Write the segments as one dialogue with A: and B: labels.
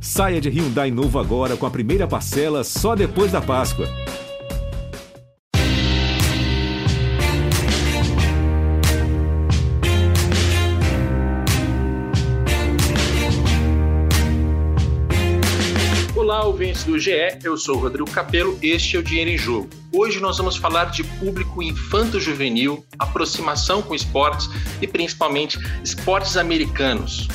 A: Saia de Hyundai novo agora com a primeira parcela só depois da Páscoa.
B: Olá, ouvintes do GE, eu sou o Rodrigo Capello, este é o Dinheiro em Jogo. Hoje nós vamos falar de público infanto-juvenil, aproximação com esportes e principalmente esportes americanos.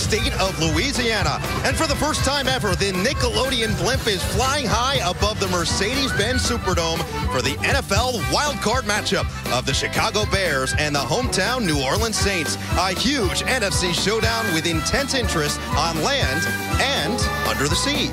C: State of Louisiana. And for the first time ever, the Nickelodeon blimp is flying high above the Mercedes-Benz Superdome for the NFL wildcard matchup of the Chicago Bears and the hometown New Orleans Saints. A huge NFC showdown with intense interest on land and under the sea.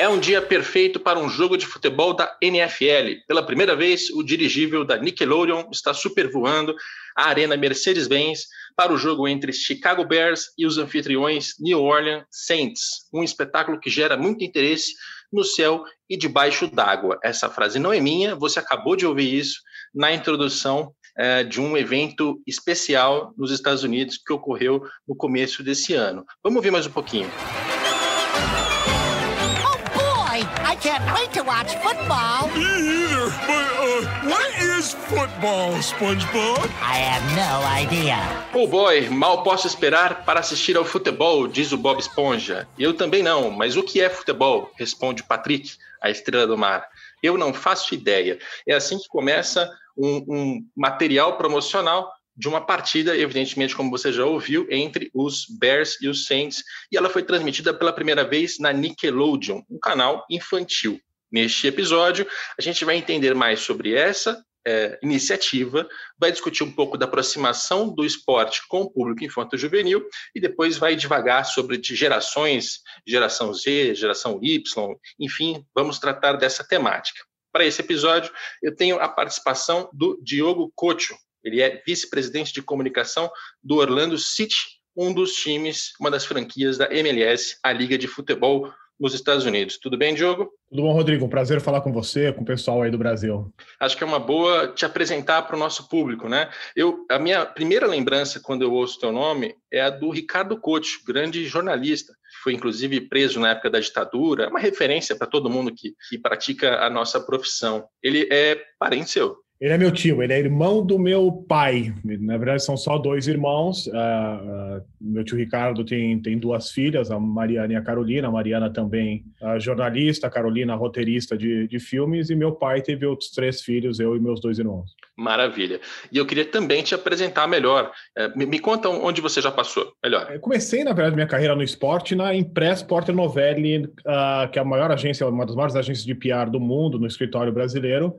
B: É um dia perfeito para um jogo de futebol da NFL. Pela primeira vez, o dirigível da Nickelodeon está supervoando a Arena Mercedes-Benz para o jogo entre Chicago Bears e os anfitriões New Orleans Saints. Um espetáculo que gera muito interesse no céu e debaixo d'água. Essa frase não é minha, você acabou de ouvir isso na introdução é, de um evento especial nos Estados Unidos que ocorreu no começo desse ano. Vamos ouvir mais um pouquinho.
D: can't wait to watch football.
E: Me either. But, is football, SpongeBob?
D: I have no idea.
B: Oh boy, mal posso esperar para assistir ao futebol, diz o Bob Esponja. Eu também não, mas o que é futebol? Responde Patrick, a estrela do mar. Eu não faço ideia. É assim que começa um, um material promocional de uma partida, evidentemente, como você já ouviu, entre os Bears e os Saints, e ela foi transmitida pela primeira vez na Nickelodeon, um canal infantil. Neste episódio, a gente vai entender mais sobre essa é, iniciativa, vai discutir um pouco da aproximação do esporte com o público infanto-juvenil e depois vai devagar sobre de gerações, geração Z, geração Y, enfim, vamos tratar dessa temática. Para esse episódio, eu tenho a participação do Diogo Cocho, ele é vice-presidente de comunicação do Orlando City, um dos times, uma das franquias da MLS, a Liga de Futebol nos Estados Unidos. Tudo bem, Diogo?
F: Tudo bom, Rodrigo. Um prazer falar com você, com o pessoal aí do Brasil.
B: Acho que é uma boa te apresentar para o nosso público, né? Eu, a minha primeira lembrança quando eu ouço teu nome é a do Ricardo Couto, grande jornalista, foi inclusive preso na época da ditadura, é uma referência para todo mundo que, que pratica a nossa profissão. Ele é parente seu.
F: Ele é meu tio, ele é irmão do meu pai. Na verdade, são só dois irmãos. Uh, uh, meu tio Ricardo tem, tem duas filhas, a Mariana e a Carolina. A Mariana também uh, jornalista, a Carolina roteirista de, de filmes. E meu pai teve outros três filhos, eu e meus dois irmãos.
B: Maravilha. E eu queria também te apresentar melhor. Uh, me, me, conta onde você já passou, melhor.
F: Eu comecei, na verdade, minha carreira no esporte na Impress Porter Novelli, que é a maior agência, uma das maiores agências de PR do mundo, no escritório brasileiro,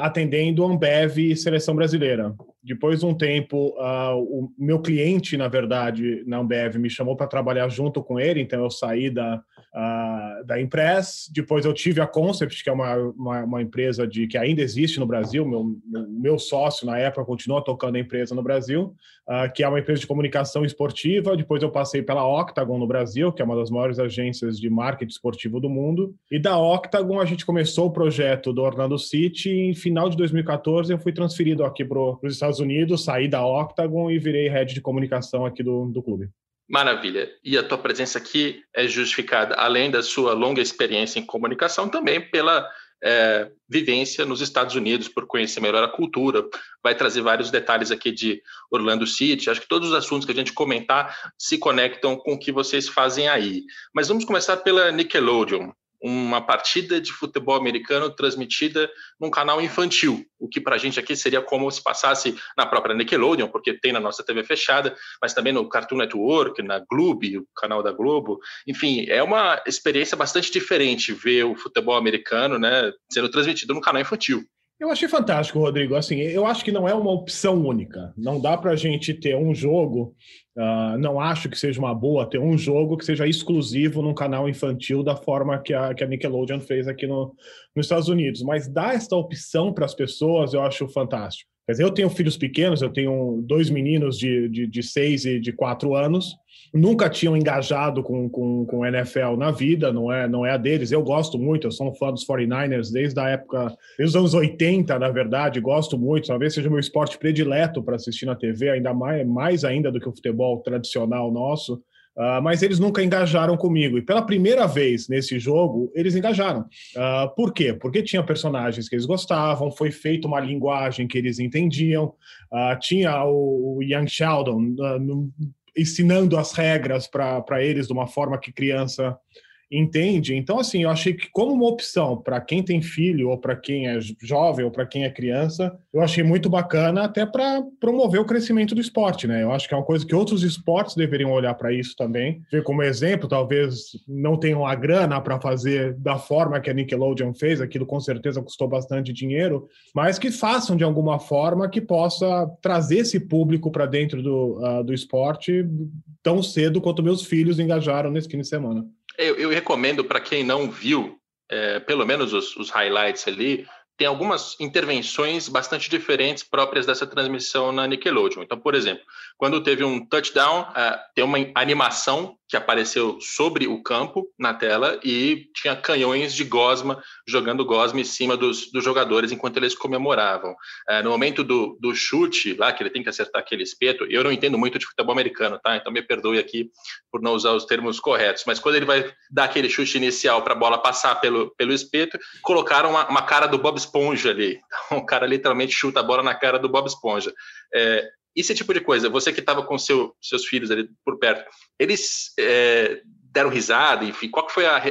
F: atendendo Ambev Seleção Brasileira. Depois de um tempo, uh, o meu cliente, na verdade, na Ambev, me chamou para trabalhar junto com ele, então eu saí da, uh, da Impress. Depois eu tive a Concept, que é uma, uma, uma empresa de, que ainda existe no Brasil. Meu, meu, meu, sócio, na época, continua tocando a empresa no Brasil, uh, que é uma empresa de comunicação esportiva. Depois eu passei pela Octagon no Brasil, que é uma das maiores agências de marketing esportivo do mundo. E da Octagon a gente começou o projeto do Orlando City. E em final de 2014 eu fui transferido aqui para os Estados Unidos, saí da Octagon e virei head de comunicação aqui do, do clube.
B: Maravilha. E a tua presença aqui é justificada, além da sua longa experiência em comunicação, também pela é, vivência nos Estados Unidos, por conhecer melhor a cultura. Vai trazer vários detalhes aqui de Orlando City. Acho que todos os assuntos que a gente comentar se conectam com o que vocês fazem aí. Mas vamos começar pela Nickelodeon uma partida de futebol americano transmitida num canal infantil, o que para a gente aqui seria como se passasse na própria Nickelodeon, porque tem na nossa TV fechada, mas também no Cartoon Network, na Globo, o canal da Globo. Enfim, é uma experiência bastante diferente ver o futebol americano né, sendo transmitido no canal infantil.
F: Eu achei fantástico, Rodrigo. Assim, eu acho que não é uma opção única. Não dá para a gente ter um jogo. Uh, não acho que seja uma boa ter um jogo que seja exclusivo num canal infantil da forma que a, que a Nickelodeon fez aqui no, nos Estados Unidos. Mas dar essa opção para as pessoas eu acho fantástico. Quer dizer, eu tenho filhos pequenos, eu tenho dois meninos de, de, de seis e de quatro anos, nunca tinham engajado com, com, com NFL na vida, não é, não é a deles. Eu gosto muito, eu sou um fã dos 49ers desde a época, desde os anos 80, na verdade, gosto muito, talvez seja o meu esporte predileto para assistir na TV, ainda mais, mais ainda do que o futebol tradicional nosso. Uh, mas eles nunca engajaram comigo. E pela primeira vez nesse jogo, eles engajaram. Uh, por quê? Porque tinha personagens que eles gostavam, foi feita uma linguagem que eles entendiam, uh, tinha o, o Young Sheldon ensinando as regras para eles de uma forma que criança entende. Então, assim, eu achei que como uma opção para quem tem filho, ou para quem é jovem, ou para quem é criança, eu achei muito bacana até para promover o crescimento do esporte, né? Eu acho que é uma coisa que outros esportes deveriam olhar para isso também. Ver como exemplo, talvez não tenham a grana para fazer da forma que a Nickelodeon fez, aquilo com certeza custou bastante dinheiro, mas que façam de alguma forma que possa trazer esse público para dentro do, uh, do esporte tão cedo quanto meus filhos engajaram nesse fim de semana.
B: Eu, eu recomendo para quem não viu, é, pelo menos os, os highlights ali, tem algumas intervenções bastante diferentes próprias dessa transmissão na Nickelodeon. Então, por exemplo, quando teve um touchdown, uh, tem uma animação que apareceu sobre o campo na tela e tinha canhões de gosma jogando gosma em cima dos, dos jogadores enquanto eles comemoravam. Uh, no momento do, do chute, lá que ele tem que acertar aquele espeto, eu não entendo muito de futebol americano, tá? Então me perdoe aqui por não usar os termos corretos, mas quando ele vai dar aquele chute inicial para a bola passar pelo, pelo espeto, colocaram uma, uma cara do Bob Esponja ali. Então, o cara literalmente chuta a bola na cara do Bob Esponja. É, esse tipo de coisa, você que estava com seu, seus filhos ali por perto, eles é, deram risada, enfim, qual foi a,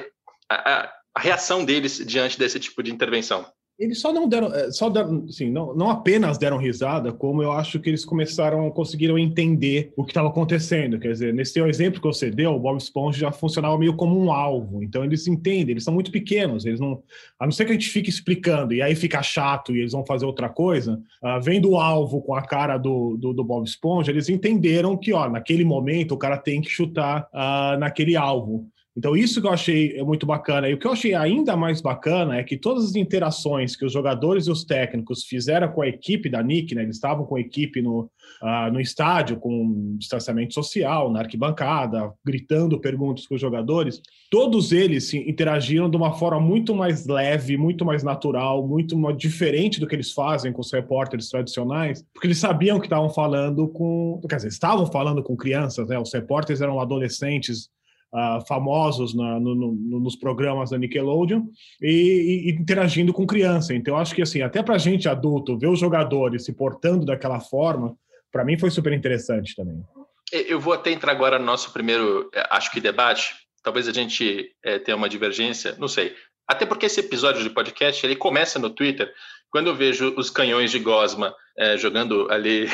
B: a, a reação deles diante desse tipo de intervenção?
F: Eles só não deram, é, só deram, assim, não, não apenas deram risada, como eu acho que eles começaram, conseguiram entender o que estava acontecendo. Quer dizer, nesse teu exemplo que você deu, o Bob Esponja já funcionava meio como um alvo. Então eles entendem, eles são muito pequenos, eles não, a não ser que a gente fique explicando e aí fica chato e eles vão fazer outra coisa, uh, vendo o alvo com a cara do, do, do, Bob Esponja, eles entenderam que, ó, naquele momento o cara tem que chutar uh, naquele alvo. Então, isso que eu achei muito bacana. E o que eu achei ainda mais bacana é que todas as interações que os jogadores e os técnicos fizeram com a equipe da Nick, né? Eles estavam com a equipe no, uh, no estádio, com distanciamento social, na arquibancada, gritando perguntas com os jogadores. Todos eles se interagiram de uma forma muito mais leve, muito mais natural, muito mais diferente do que eles fazem com os repórteres tradicionais, porque eles sabiam que estavam falando com. Quer dizer, estavam falando com crianças, né? Os repórteres eram adolescentes uh, famosos na, no, no, nos programas da Nickelodeon e, e, interagindo com criança. Então, acho que assim, até para gente adulto ver os jogadores se portando daquela forma, para mim foi super interessante também.
B: Eu vou até entrar agora no nosso primeiro, é, acho que debate. Talvez a gente é, tenha uma divergência, não sei. Até porque esse episódio de podcast ele começa no Twitter. Quando eu vejo os canhões de Gosma é, jogando ali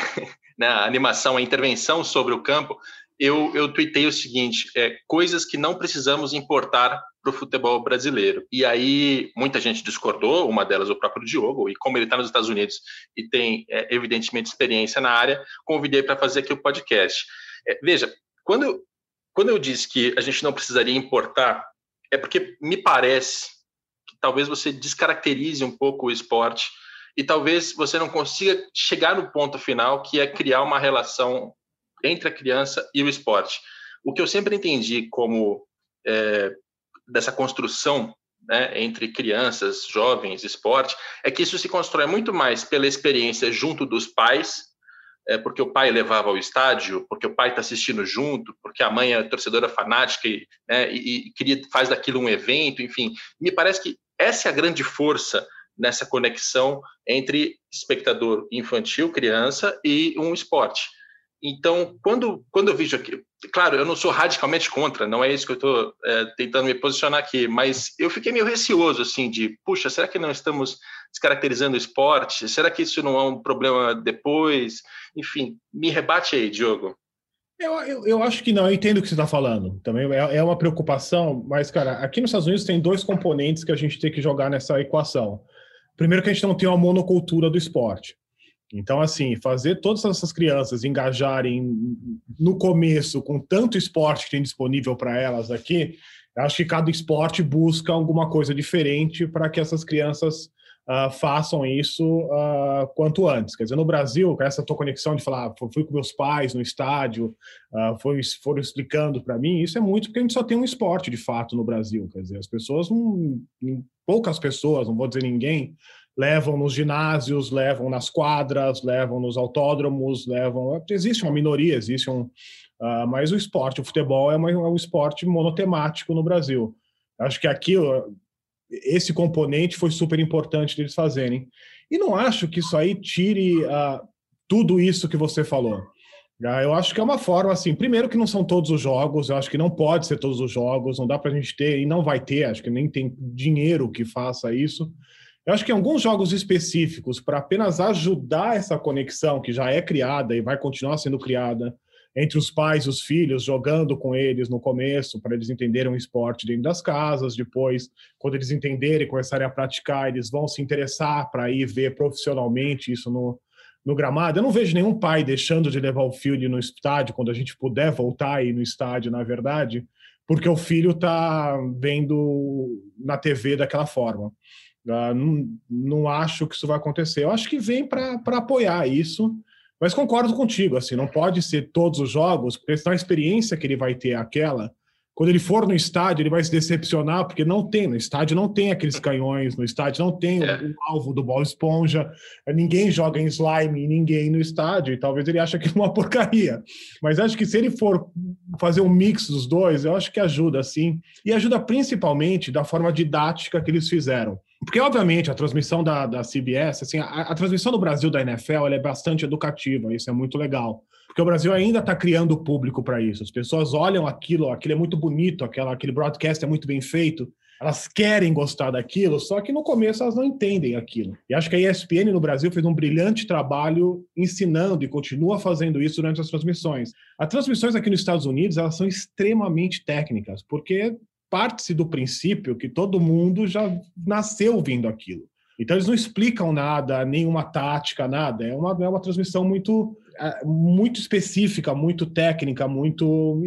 B: na né, animação, a intervenção sobre o campo, eu, eu tuitei o seguinte: é, coisas que não precisamos importar para o futebol brasileiro. E aí muita gente discordou, uma delas o próprio Diogo, e como ele está nos Estados Unidos e tem, é, evidentemente, experiência na área, convidei para fazer aqui o podcast. É, veja, quando quando eu disse que a gente não precisaria importar, é porque me parece que talvez você descaracterize um pouco o esporte e talvez você não consiga chegar no ponto final, que é criar uma relação entre a criança e o esporte. O que eu sempre entendi como é, dessa construção né, entre crianças, jovens, esporte, é que isso se constrói muito mais pela experiência junto dos pais, é, porque o pai levava ao estádio, porque o pai está assistindo junto, porque a mãe é torcedora fanática e, né, e, e queria, faz daquilo um evento, enfim. Me parece que essa é a grande força nessa conexão entre espectador infantil, criança, e um esporte. Então, quando, quando eu vejo aqui, claro, eu não sou radicalmente contra, não é isso que eu estou é, tentando me posicionar aqui, mas eu fiquei meio receoso, assim, de, puxa, será que não estamos descaracterizando o esporte? Será que isso não é um problema depois? Enfim, me rebate aí, Diogo.
F: Eu, eu, eu acho que não, eu entendo o que você está falando. Também é, é uma preocupação, mas, cara, aqui nos Estados Unidos tem dois componentes que a gente tem que jogar nessa equação. Primeiro, que a gente não tem uma monocultura do esporte. Então, assim, fazer todas essas crianças engajarem no começo com tanto esporte que tem disponível para elas aqui, acho que cada esporte busca alguma coisa diferente para que essas crianças uh, façam isso uh, quanto antes. Quer dizer, no Brasil, com essa tua conexão de falar, fui com meus pais no estádio, uh, foi, foram explicando para mim, isso é muito porque a gente só tem um esporte de fato no Brasil. Quer dizer, as pessoas poucas pessoas, não vou dizer ninguém, levam nos ginásios, levam nas quadras, levam nos autódromos, levam. Existe uma minoria, existe um. Uh, mas o esporte, o futebol é, uma, é um esporte monotemático no Brasil. Acho que aqui esse componente foi super importante deles fazerem. E não acho que isso aí tire uh, tudo isso que você falou. Uh, eu acho que é uma forma, assim, primeiro que não são todos os jogos, eu acho que não pode ser todos os jogos, não dá para a gente ter, e não vai ter, acho que nem tem dinheiro que faça isso. Eu acho que alguns jogos específicos, para apenas ajudar essa conexão que já é criada e vai continuar sendo criada entre os pais e os filhos, jogando com eles no começo, para eles entenderem o esporte dentro das casas. Depois, quando eles entenderem e começarem a praticar, eles vão se interessar para ir ver profissionalmente isso no, no gramado. Eu não vejo nenhum pai deixando de levar o filho no estádio quando a gente puder voltar aí no estádio, na verdade, porque o filho está vendo na TV daquela forma. Uh, não, não acho que isso vai acontecer. Eu acho que vem para apoiar isso, mas concordo contigo. Assim, não pode ser todos os jogos, porque senão a experiência que ele vai ter é aquela. Quando ele for no estádio, ele vai se decepcionar, porque não tem. No estádio não tem aqueles canhões, no estádio não tem é. o, o, alvo do bola esponja, ninguém joga em slime, ninguém no estádio, e talvez ele ache que é uma porcaria. Mas acho que se ele for fazer um mix dos dois, eu acho que ajuda, sim. E ajuda principalmente da forma didática que eles fizeram. Porque, obviamente, a transmissão da, da CBS, assim, a, a transmissão do Brasil da NFL é bastante educativa, isso é muito legal. Porque o Brasil ainda está criando público para isso. As pessoas olham aquilo, aquilo é muito bonito, aquela, aquele broadcast é muito bem feito, elas querem gostar daquilo, só que no começo elas não entendem aquilo. E acho que a ESPN no Brasil fez um brilhante trabalho ensinando e continua fazendo isso durante as transmissões. As transmissões aqui nos Estados Unidos, elas são extremamente técnicas, porque parte-se do princípio que todo mundo já nasceu vindo aquilo. Então eles não explicam nada, nenhuma tática, nada. É uma, é uma transmissão muito, é, muito específica, muito técnica, muito.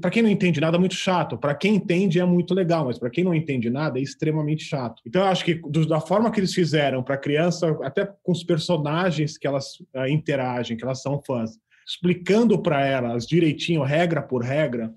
F: Para quem não entende nada, é muito chato. Para quem entende é muito legal, mas para quem não entende nada é extremamente chato. Então eu acho que do, da forma que eles fizeram para a criança, até com os personagens que elas uh, interagem, que elas são fãs, explicando para elas direitinho, regra por regra,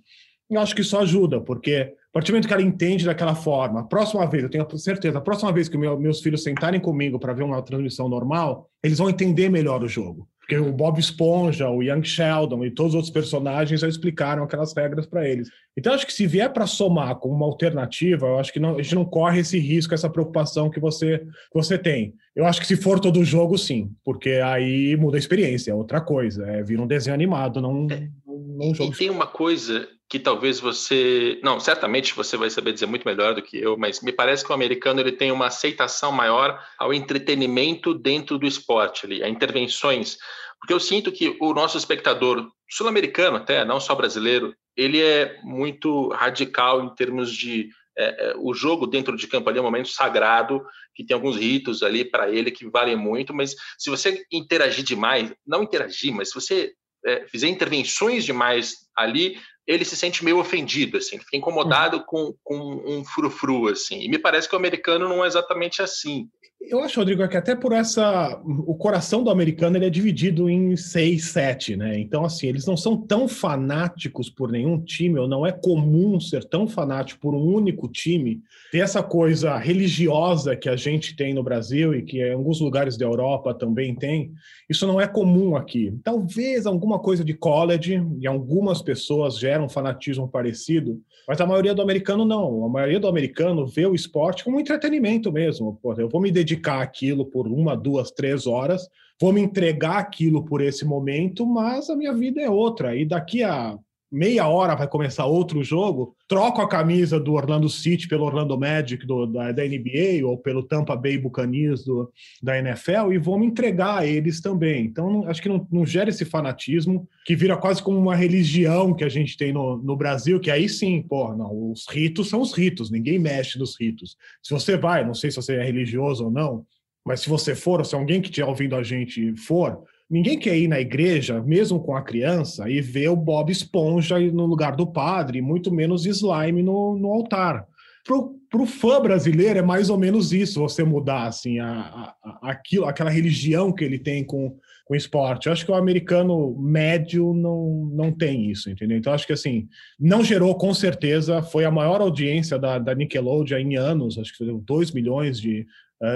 F: eu acho que isso ajuda, porque a partir do momento que ela entende daquela forma, a próxima vez, eu tenho certeza, a próxima vez que meu, meus filhos sentarem comigo para ver uma transmissão normal, eles vão entender melhor o jogo. Porque o Bob Esponja, o Young Sheldon e todos os outros personagens já explicaram aquelas regras para eles. Então, acho que se vier para somar com uma alternativa, eu acho que não, a gente não corre esse risco, essa preocupação que você, que você tem. Eu acho que se for todo jogo, sim, porque aí muda a experiência, é outra coisa, é vir um desenho animado, não,
B: é. não um jogo. E tem uma coisa que talvez você, não, certamente você vai saber dizer muito melhor do que eu, mas me parece que o americano ele tem uma aceitação maior ao entretenimento dentro do esporte, ali, a intervenções, porque eu sinto que o nosso espectador sul-americano até, não só brasileiro, ele é muito radical em termos de é, é, o jogo dentro de campo ali é um momento sagrado, que tem alguns ritos ali para ele que valem muito, mas se você interagir demais, não interagir, mas se você é, fizer intervenções demais ali, ele se sente meio ofendido, assim, fica incomodado uhum. com, com um frufru, assim. E me parece que o americano não é exatamente assim.
F: Eu acho, Rodrigo, que até por essa. O coração do americano ele é dividido em seis, sete, né? Então, assim, eles não são tão fanáticos por nenhum time, ou não é comum ser tão fanático por um único time. Tem essa coisa religiosa que a gente tem no Brasil e que em alguns lugares da Europa também tem. Isso não é comum aqui. Talvez alguma coisa de college, e algumas pessoas geram um fanatismo parecido, mas a maioria do americano não. A maioria do americano vê o esporte como entretenimento mesmo. Pô, eu vou me dedicar aquilo por uma, duas, três horas, vou me entregar aquilo por esse momento, mas a minha vida é outra. E daqui a meia hora vai começar outro jogo, troco a camisa do Orlando City pelo Orlando Magic do, da, da, NBA ou pelo Tampa Bay Buccaneers do, da NFL e vou me entregar a eles também. Então, acho que não, não, gera esse fanatismo que vira quase como uma religião que a gente tem no, no Brasil, que aí sim, pô, não, os ritos são os ritos, ninguém mexe nos ritos. Se você vai, não sei se você é religioso ou não, mas se você for, ou se alguém que estiver ouvindo a gente for, Ninguém quer ir na igreja, mesmo com a criança, e ver o Bob Esponja no lugar do padre, muito menos slime no, no altar. Para o fã brasileiro é mais ou menos isso, você mudar assim, a, a, aquilo, aquela religião que ele tem com, com o esporte. Eu acho que o americano médio não, não tem isso, entendeu? Então acho que assim, não gerou com certeza, foi a maior audiência da, da Nickelodeon em anos, acho que foi 2 milhões de,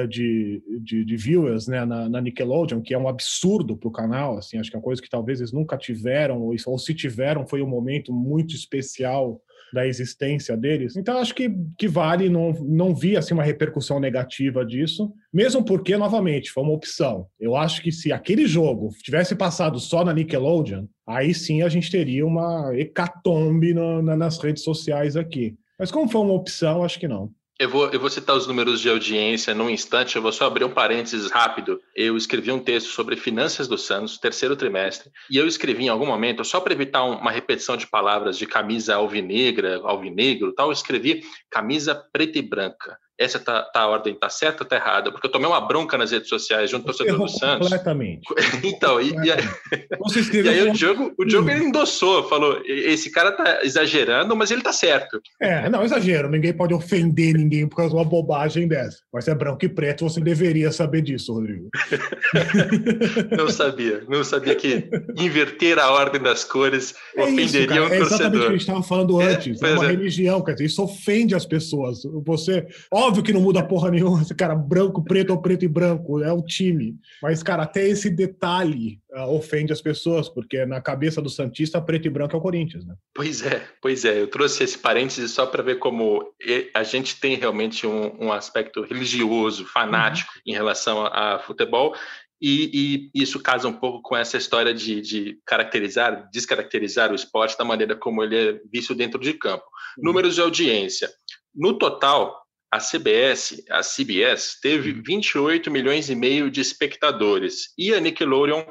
F: de, de, de, viewers né, na, na, Nickelodeon, que é um absurdo para o canal, assim, acho que é uma coisa que talvez eles nunca tiveram, ou, ou se tiveram, foi um momento muito especial da existência deles. Então, acho que, que vale, não, não vi assim, uma repercussão negativa disso, mesmo porque, novamente, foi uma opção. Eu acho que se aquele jogo tivesse passado só na Nickelodeon, aí sim a gente teria uma hecatombe na, nas redes sociais aqui. Mas como foi uma opção, acho que não.
B: Eu vou, eu vou citar os números de audiência num instante, eu vou só abrir um parênteses rápido. Eu escrevi um texto sobre finanças do Santos, terceiro trimestre, e eu escrevi em algum momento, só para evitar uma repetição de palavras de camisa alvinegra, alvinegro tal, eu escrevi camisa preta e branca essa tá, tá, a ordem tá certa ou tá errada? Porque eu tomei uma bronca nas redes sociais de um torcedor do Santos.
F: Completamente.
B: então, e, e, aí, e aí o Diogo, o Diogo ele endossou, falou: esse cara tá exagerando, mas ele tá certo.
F: É, não, exagero. Ninguém pode ofender ninguém por causa de uma bobagem dessa. Mas é branco e preto, você deveria saber disso, Rodrigo.
B: não sabia. Não sabia que inverter a ordem das cores
F: é
B: ofenderia
F: isso,
B: um torcedor. É
F: exatamente o que a gente estava falando é, antes. É, é uma é. religião, quer dizer, isso ofende as pessoas. Você Óbvio que não muda porra nenhuma, esse cara branco, preto ou preto e branco, é o time. Mas, cara, até esse detalhe uh, ofende as pessoas, porque na cabeça do Santista, preto e branco é o Corinthians, né?
B: Pois é, pois é. Eu trouxe esse parêntese só para ver como a gente tem realmente um, um aspecto religioso, fanático uhum. em relação a, a futebol. E, e, isso casa um pouco com essa história de, de, caracterizar, descaracterizar o esporte da maneira como ele é visto dentro de campo. Uhum. Números de audiência. No total, a CBS, a CBS, teve 28 uhum. milhões e meio de espectadores e a Nickelodeon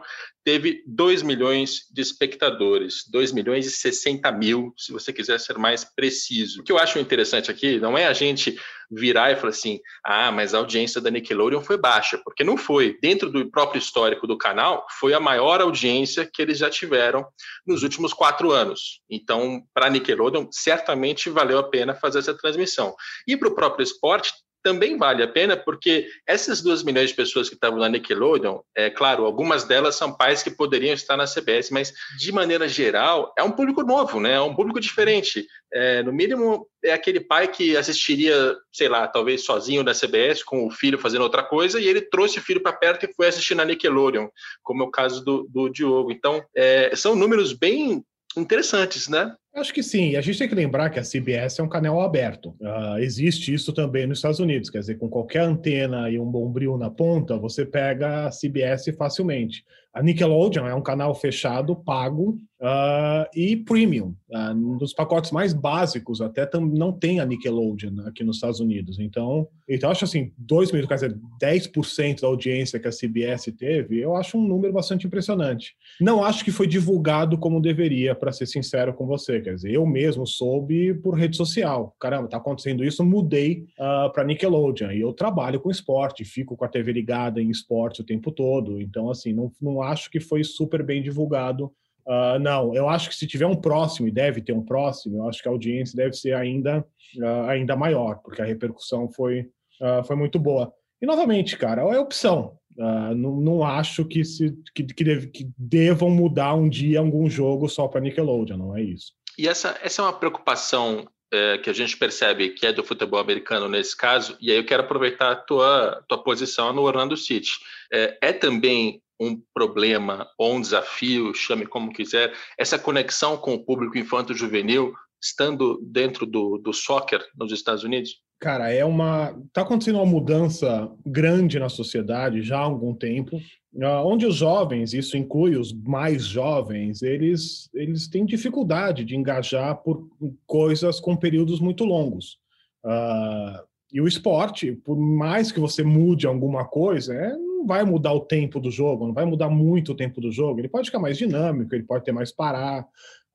B: teve 2 milhões de espectadores, 2 milhões e 60 mil, se você quiser ser mais preciso. O que eu acho interessante aqui não é a gente virar e falar assim, ah, mas a audiência da Nickelodeon foi baixa, porque não foi. Dentro do próprio histórico do canal, foi a maior audiência que eles já tiveram nos últimos quatro anos. Então, para a Nickelodeon, certamente valeu a pena fazer essa transmissão. E para o próprio esporte, também vale a pena, porque essas duas milhões de pessoas que estavam na Nickelodeon, é claro, algumas delas são pais que poderiam estar na CBS, mas de maneira geral é um público novo, né? É um público diferente. É, no mínimo é aquele pai que assistiria, sei lá, talvez sozinho da CBS com o filho fazendo outra coisa e ele trouxe o filho para perto e foi assistir na Nickelodeon, como é o caso do, do Diogo. Então, é, são números bem interessantes, né?
F: Acho que sim. A gente tem que lembrar que a CBS é um canal aberto. Uh, existe isso também nos Estados Unidos. Quer dizer, com qualquer antena e um bombril na ponta, você pega a CBS facilmente. A Nickelodeon é um canal fechado, pago uh, e premium. Uh, um dos pacotes mais básicos até não tem a Nickelodeon aqui nos Estados Unidos. Então, então acho assim, 2 mil, quer dizer, 10% da audiência que a CBS teve, eu acho um número bastante impressionante. Não acho que foi divulgado como deveria, para ser sincero com você. Quer dizer, eu mesmo soube por rede social. Caramba, tá acontecendo isso, mudei uh, para Nickelodeon. E eu trabalho com esporte, fico com a TV ligada em esporte o tempo todo. Então, assim, não, não acho que foi super bem divulgado. Uh, não, eu acho que se tiver um próximo, e deve ter um próximo, eu acho que a audiência deve ser ainda, uh, ainda maior, porque a repercussão foi, foi muito boa. E, novamente, cara, é opção. Uh, não, não, acho que, se, que, que, deve, que, devam mudar um dia algum jogo só para Nickelodeon, não é isso.
B: E essa, essa é uma preocupação é, que a gente percebe que é do futebol americano nesse caso, e aí eu quero aproveitar a tua, tua posição no Orlando City. É, é também um problema ou um desafio, chame como quiser, essa conexão com o público infanto-juvenil, estando dentro do, do soccer nos Estados Unidos?
F: Cara, é uma. Está acontecendo uma mudança grande na sociedade já há algum tempo, ah, onde os jovens, isso inclui os mais jovens, eles, eles têm dificuldade de engajar por coisas com períodos muito longos. Uh, e o esporte, por mais que você mude alguma coisa, é, não vai mudar o tempo do jogo, não vai mudar muito o tempo do jogo. Ele pode ficar mais dinâmico, ele pode ter mais parar,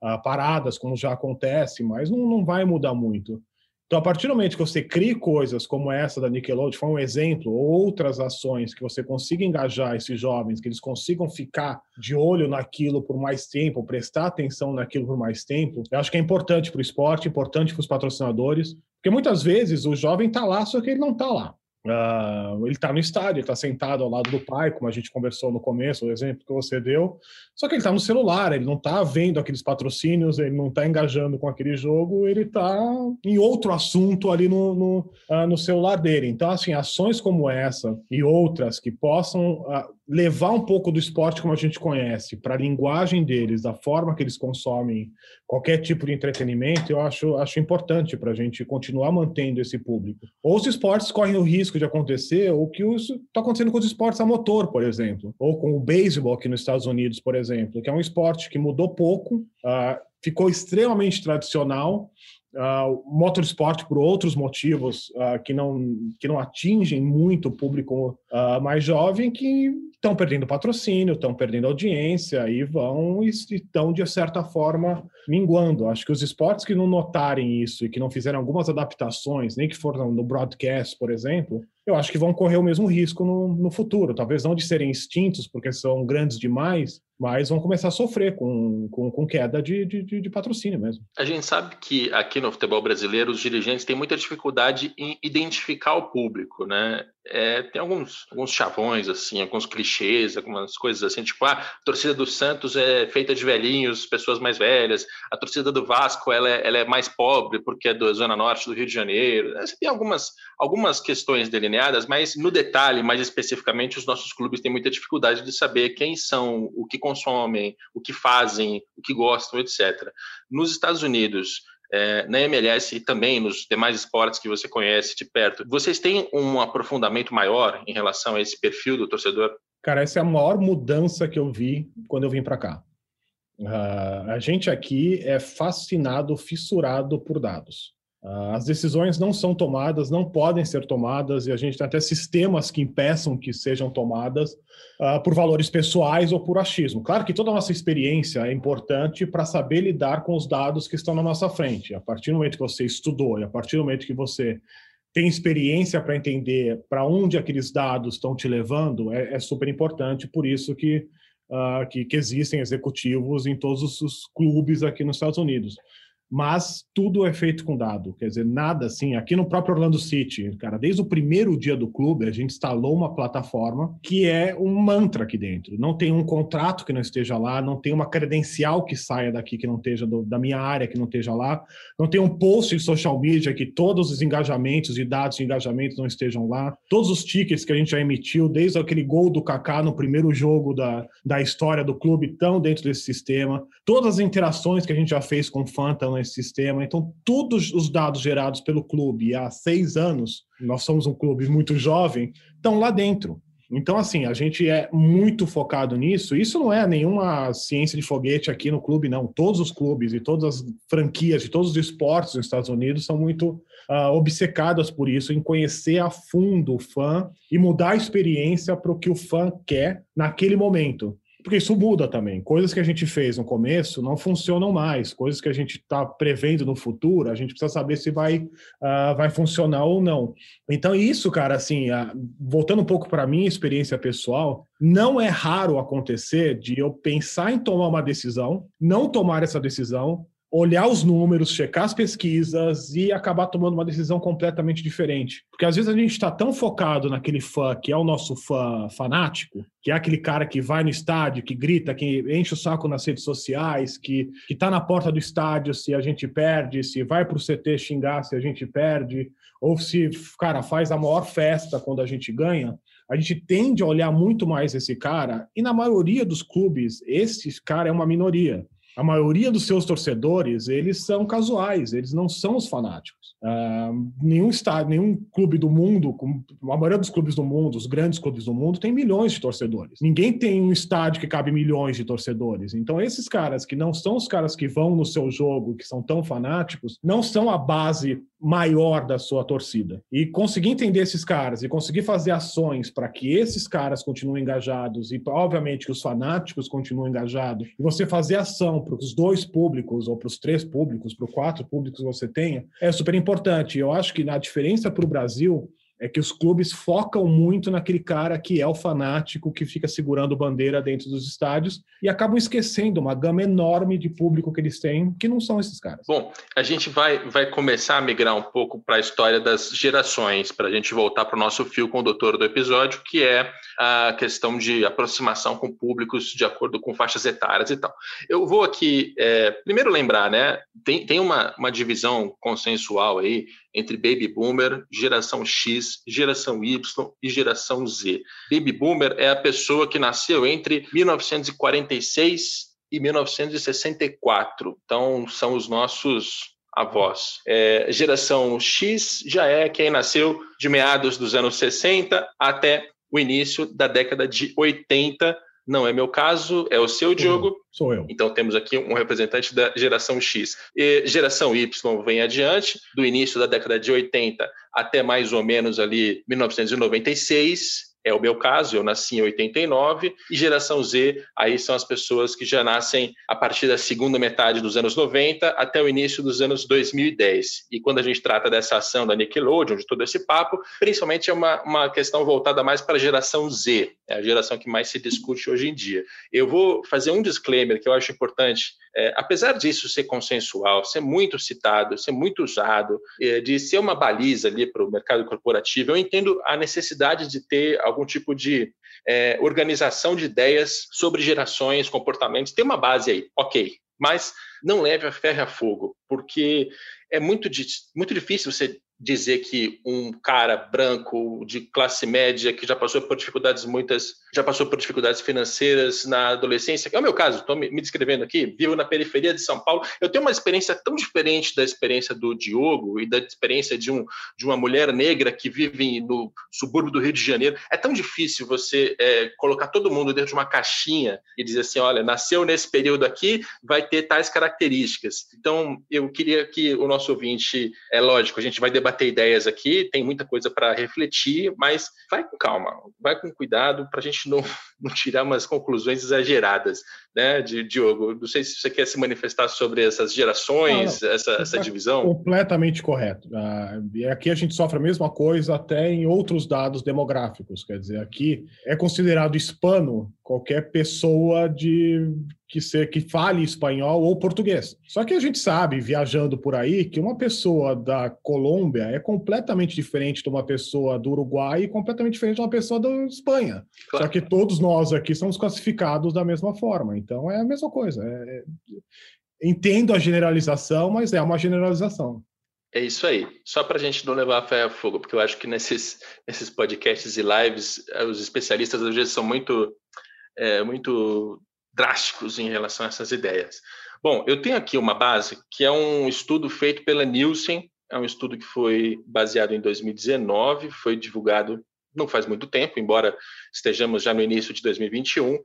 F: uh, paradas, como já acontece, mas não, não vai mudar muito. Então, a partir do momento que você cria coisas como essa da Nickelodeon, foi um exemplo, outras ações que você consiga engajar esses jovens, que eles consigam ficar de olho naquilo por mais tempo, prestar atenção naquilo por mais tempo, eu acho que é importante para o esporte, importante para os patrocinadores, Porque muitas vezes o jovem está lá, só que ele não está lá. Uh, ele está no estádio, está sentado ao lado do pai, como a gente conversou no começo, o exemplo que você deu. Só que ele está no celular, ele não está vendo aqueles patrocínios, ele não está engajando com aquele jogo, ele está em outro assunto ali no, no, uh, no, celular dele. Então, assim, ações como essa e outras que possam uh, levar um pouco do esporte como a gente conhece para a linguagem deles, da forma que eles consomem qualquer tipo de entretenimento, eu acho, acho importante para a gente continuar mantendo esse público. Ou os esportes correm o risco de acontecer, ou que está acontecendo com os esportes a motor, por exemplo, ou com o beisebol aqui nos Estados Unidos, por exemplo, que é um esporte que mudou pouco, uh, ficou extremamente tradicional, uh, motorsport por outros motivos uh, que, não, que não atingem muito o público uh, mais jovem, que estão perdendo patrocínio, estão perdendo audiência e vão e estão, de certa forma, minguando. Acho que os esportes que não notarem isso e que não fizeram algumas adaptações, nem que foram no broadcast, por exemplo, eu acho que vão correr o mesmo risco no, no futuro. Talvez não de serem extintos, porque são grandes demais, mas vão começar a sofrer com, com, com queda de, de, de, patrocínio mesmo.
B: A gente sabe que aqui no futebol brasileiro os dirigentes têm muita dificuldade em identificar o público, né? É, tem alguns, alguns chavões, assim, alguns clichês, algumas coisas assim, tipo, ah, a torcida do Santos é feita de velhinhos, pessoas mais velhas, a torcida do Vasco ela é, ela é mais pobre porque é da Zona Norte do Rio de Janeiro. Tem algumas, algumas questões delineadas, mas no detalhe, mais especificamente, os nossos clubes têm muita dificuldade de saber quem são, o que consomem, o que fazem, o que gostam, etc. Nos Estados Unidos, é, na MLS e também nos demais esportes que você conhece de perto, vocês têm um aprofundamento maior em relação a esse perfil do torcedor?
F: Cara, essa é a maior mudança que eu vi quando eu vim para cá. Uh, a gente aqui é fascinado, fissurado por dados. Uh, as decisões não são tomadas, não podem ser tomadas, e a gente tem até sistemas que impeçam que sejam tomadas uh, por valores pessoais ou por achismo. Claro que toda a nossa experiência é importante para saber lidar com os dados que estão na nossa frente. A partir do momento que você estudou e a partir do momento que você tem experiência para entender para onde aqueles dados estão te levando, é, é super importante. Por isso que, uh, que, que existem executivos em todos os clubes aqui nos Estados Unidos mas tudo é feito com dado. Quer dizer, nada assim. Aqui no próprio Orlando City, cara, desde o primeiro dia do clube, a gente instalou uma plataforma que é um mantra aqui dentro. Não tem um contrato que não esteja lá, não tem uma credencial que saia daqui que não esteja do, da minha área que não esteja lá, não tem um post de social media que todos os engajamentos e dados de engajamento não estejam lá, todos os tickets que a gente já emitiu, desde aquele gol do Kaká no primeiro jogo da, da história do clube, estão dentro desse sistema, todas as interações que a gente já fez com o fã nesse sistema. Então, todos os dados gerados pelo clube há seis anos, nós somos um clube muito jovem, estão lá dentro. Então, assim, a gente é muito focado nisso. Isso não é nenhuma ciência de foguete aqui no clube, não. Todos os clubes e todas as franquias de todos os esportes nos Estados Unidos são muito uh, obcecadas por isso, em conhecer a fundo o fã e mudar a experiência para o que o fã quer naquele momento. Porque isso muda também. Coisas que a gente fez no começo não funcionam mais. Coisas que a gente está prevendo no futuro, a gente precisa saber se vai, uh, vai funcionar ou não. Então, isso, cara, assim, uh, voltando um pouco para a minha experiência pessoal, não é raro acontecer de eu pensar em tomar uma decisão, não tomar essa decisão, olhar os números, checar as pesquisas e acabar tomando uma decisão completamente diferente. Porque às vezes a gente está tão focado naquele fã que é o nosso fã fanático, que é aquele cara que vai no estádio, que grita, que enche o saco nas redes sociais, que está na porta do estádio se a gente perde, se vai para o CT xingar se a gente perde, ou se, cara, faz a maior festa quando a gente ganha. A gente tende a olhar muito mais esse cara, e na maioria dos clubes, esse cara é uma minoria a maioria dos seus torcedores, eles são casuais, eles não são os fanáticos. Uh, nenhum estado, nenhum clube do mundo, a maioria dos clubes do mundo, os grandes clubes do mundo, tem milhões de torcedores. Ninguém tem um estádio que cabe milhões de torcedores. Então, esses caras que não são os caras que vão no seu jogo, que são tão fanáticos, não são a base maior da sua torcida. E conseguir entender esses caras e conseguir fazer ações para que esses caras continuem engajados e, obviamente, que os fanáticos continuem engajados, e você fazer ação para os dois públicos, ou para os três públicos, para os quatro públicos que você tenha, é super importante. Eu acho que a diferença para o Brasil é que os clubes focam muito naquele cara que é o fanático que fica segurando bandeira dentro dos estádios e acabam esquecendo uma gama enorme de público que eles têm que não são esses caras.
B: Bom, a gente vai, vai começar a migrar um pouco para a história das gerações, para a gente voltar para o nosso fio condutor do episódio, que é a questão de aproximação com públicos de acordo com faixas etárias e tal. Eu vou aqui, é, primeiro lembrar, né? Tem, tem uma, uma divisão consensual aí entre Baby Boomer, geração X, geração Y e geração Z. Baby Boomer é a pessoa que nasceu entre 1946 e 1964. Então, são os nossos avós. É, geração X já é quem nasceu de meados dos anos 60 até o início da década de 80 não é meu caso, é o seu, Diogo.
F: Sou eu.
B: Então temos aqui um representante da geração X. E geração Y vem adiante, do início da década de 80 até mais ou menos ali 1996 é o meu caso, eu nasci em 89, e geração Z, aí são as pessoas que já nascem a partir da segunda metade dos anos 90 até o início dos anos 2010. E quando a gente trata dessa ação da Nickelodeon, de todo esse papo, principalmente é uma, uma questão voltada mais para a geração Z, é a geração que mais se discute hoje em dia. Eu vou fazer um disclaimer que eu acho importante. É, apesar disso ser consensual, ser muito citado, ser muito usado, é, de ser uma baliza ali para o mercado corporativo, eu entendo a necessidade de ter algum tipo de é, organização de ideias sobre gerações, comportamentos. Tem uma base aí, ok. Mas não leve a ferro a fogo, porque é muito, muito difícil você dizer que um cara branco de classe média que já passou por dificuldades muitas, já passou por dificuldades financeiras na adolescência, que é o meu caso, estou me, descrevendo aqui, vivo na periferia de São Paulo, eu tenho uma experiência tão diferente da experiência do Diogo e da experiência de, um, de uma mulher negra que vive no subúrbio do Rio de Janeiro. É tão difícil você é, colocar todo mundo dentro de uma caixinha e dizer assim, olha, nasceu nesse período aqui, vai ter tais características. Então, eu queria que o nosso ouvinte, é lógico, a gente vai debater debater ideias aqui, tem muita coisa para refletir, mas vai com calma, vai com cuidado para a gente não, não tirar umas conclusões exageradas, né, Diogo? Não sei se você quer se manifestar sobre essas gerações, não, não. Essa, essa divisão.
F: Completamente correto. Ah, aqui a gente sofre a mesma coisa até em outros dados demográficos, quer dizer, aqui é considerado hispano qualquer pessoa de que ser que fale espanhol ou português. Só que a gente sabe, viajando por aí, que uma pessoa da Colômbia é completamente diferente de uma pessoa do Uruguai e completamente diferente de uma pessoa da Espanha. Claro. Só que todos nós aqui somos classificados da mesma forma. Então é a mesma coisa. É... é entendo a generalização, mas é uma generalização.
B: É isso aí. Só para a gente não levar a fé a fogo, porque eu acho que nesses, nesses podcasts e lives, eh, os especialistas às vezes são muito é, muito drásticos em relação a essas ideias. Bom, eu tenho aqui uma base que é um estudo feito pela Nielsen, é um estudo que foi baseado em 2019, foi divulgado não faz muito tempo, embora estejamos já no início de 2021,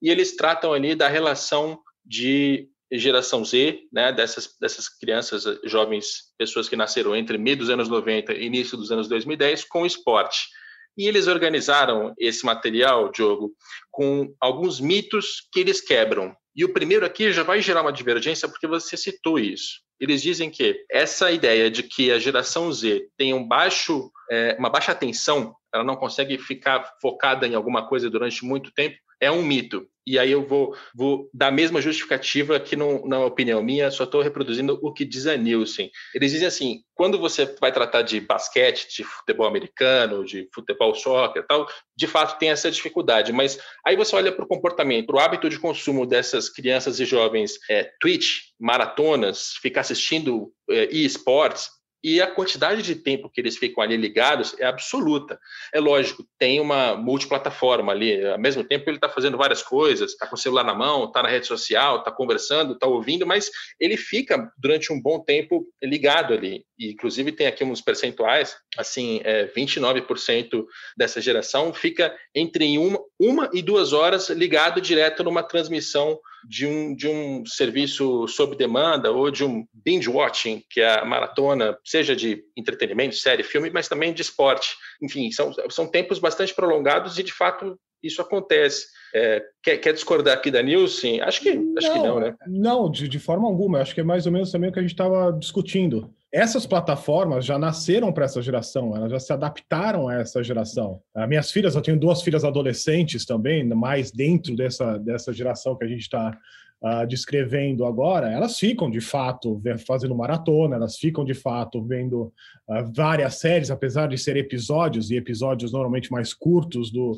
B: e eles tratam ali da relação de geração Z, né, dessas, dessas crianças, jovens, pessoas que nasceram entre meio dos anos 90 e início dos anos 2010 com o esporte. E eles organizaram esse material, Diogo, com alguns mitos que eles quebram. E o primeiro aqui já vai gerar uma divergência porque você citou isso. Eles dizem que essa ideia de que a geração Z tem um baixo, é, uma baixa atenção, ela não consegue ficar focada em alguma coisa durante muito tempo, é um mito. E aí eu vou, vou dar a mesma justificativa que não, é opinião minha, só estou reproduzindo o que diz a Nielsen. Eles dizem assim, quando você vai tratar de basquete, de futebol americano, de futebol soccer tal, de fato tem essa dificuldade, mas aí você olha para o comportamento, para o hábito de consumo dessas crianças e jovens, é, Twitch, maratonas, ficar assistindo é, e-sports, e a quantidade de tempo que eles ficam ali ligados é absoluta. É lógico, tem uma multiplataforma ali, ao mesmo tempo ele está fazendo várias coisas, está com o celular na mão, está na rede social, está conversando, está ouvindo, mas ele fica durante um bom tempo ligado ali. E, inclusive tem aqui uns percentuais, assim, é, 29% dessa geração fica entre uma, uma e duas horas ligado direto numa transmissão de um, de um serviço sob demanda ou de um binge watching, que é a maratona, seja de entretenimento, série, filme, mas também de esporte. Enfim, são, são tempos bastante prolongados e, de fato, isso acontece. É, quer, quer, discordar aqui da Nielsen? Acho que, acho não, que não, né?
F: Não, de, de forma alguma. Acho que é mais ou menos também o que a gente estava discutindo. Essas plataformas já nasceram para essa geração, elas já se adaptaram a essa geração. As minhas filhas, eu tenho duas filhas adolescentes também, mais dentro dessa, dessa geração que a gente está uh, descrevendo agora, elas ficam de fato fazendo maratona, elas ficam de fato vendo uh, várias séries, apesar de ser episódios e episódios normalmente mais curtos do,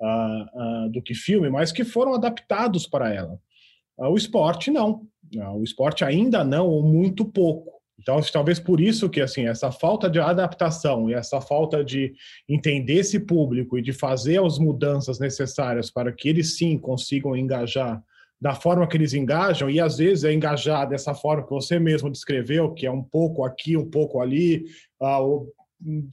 F: uh, do que filme, mas que foram adaptados para ela. o esporte não, o esporte ainda não, ou muito pouco. Então, talvez por isso que assim essa falta de adaptação e essa falta de entender esse público e de fazer as mudanças necessárias para que eles sim consigam engajar da forma que eles engajam, e às vezes é engajar dessa forma que você mesmo descreveu, que é um pouco aqui, um pouco ali, uh,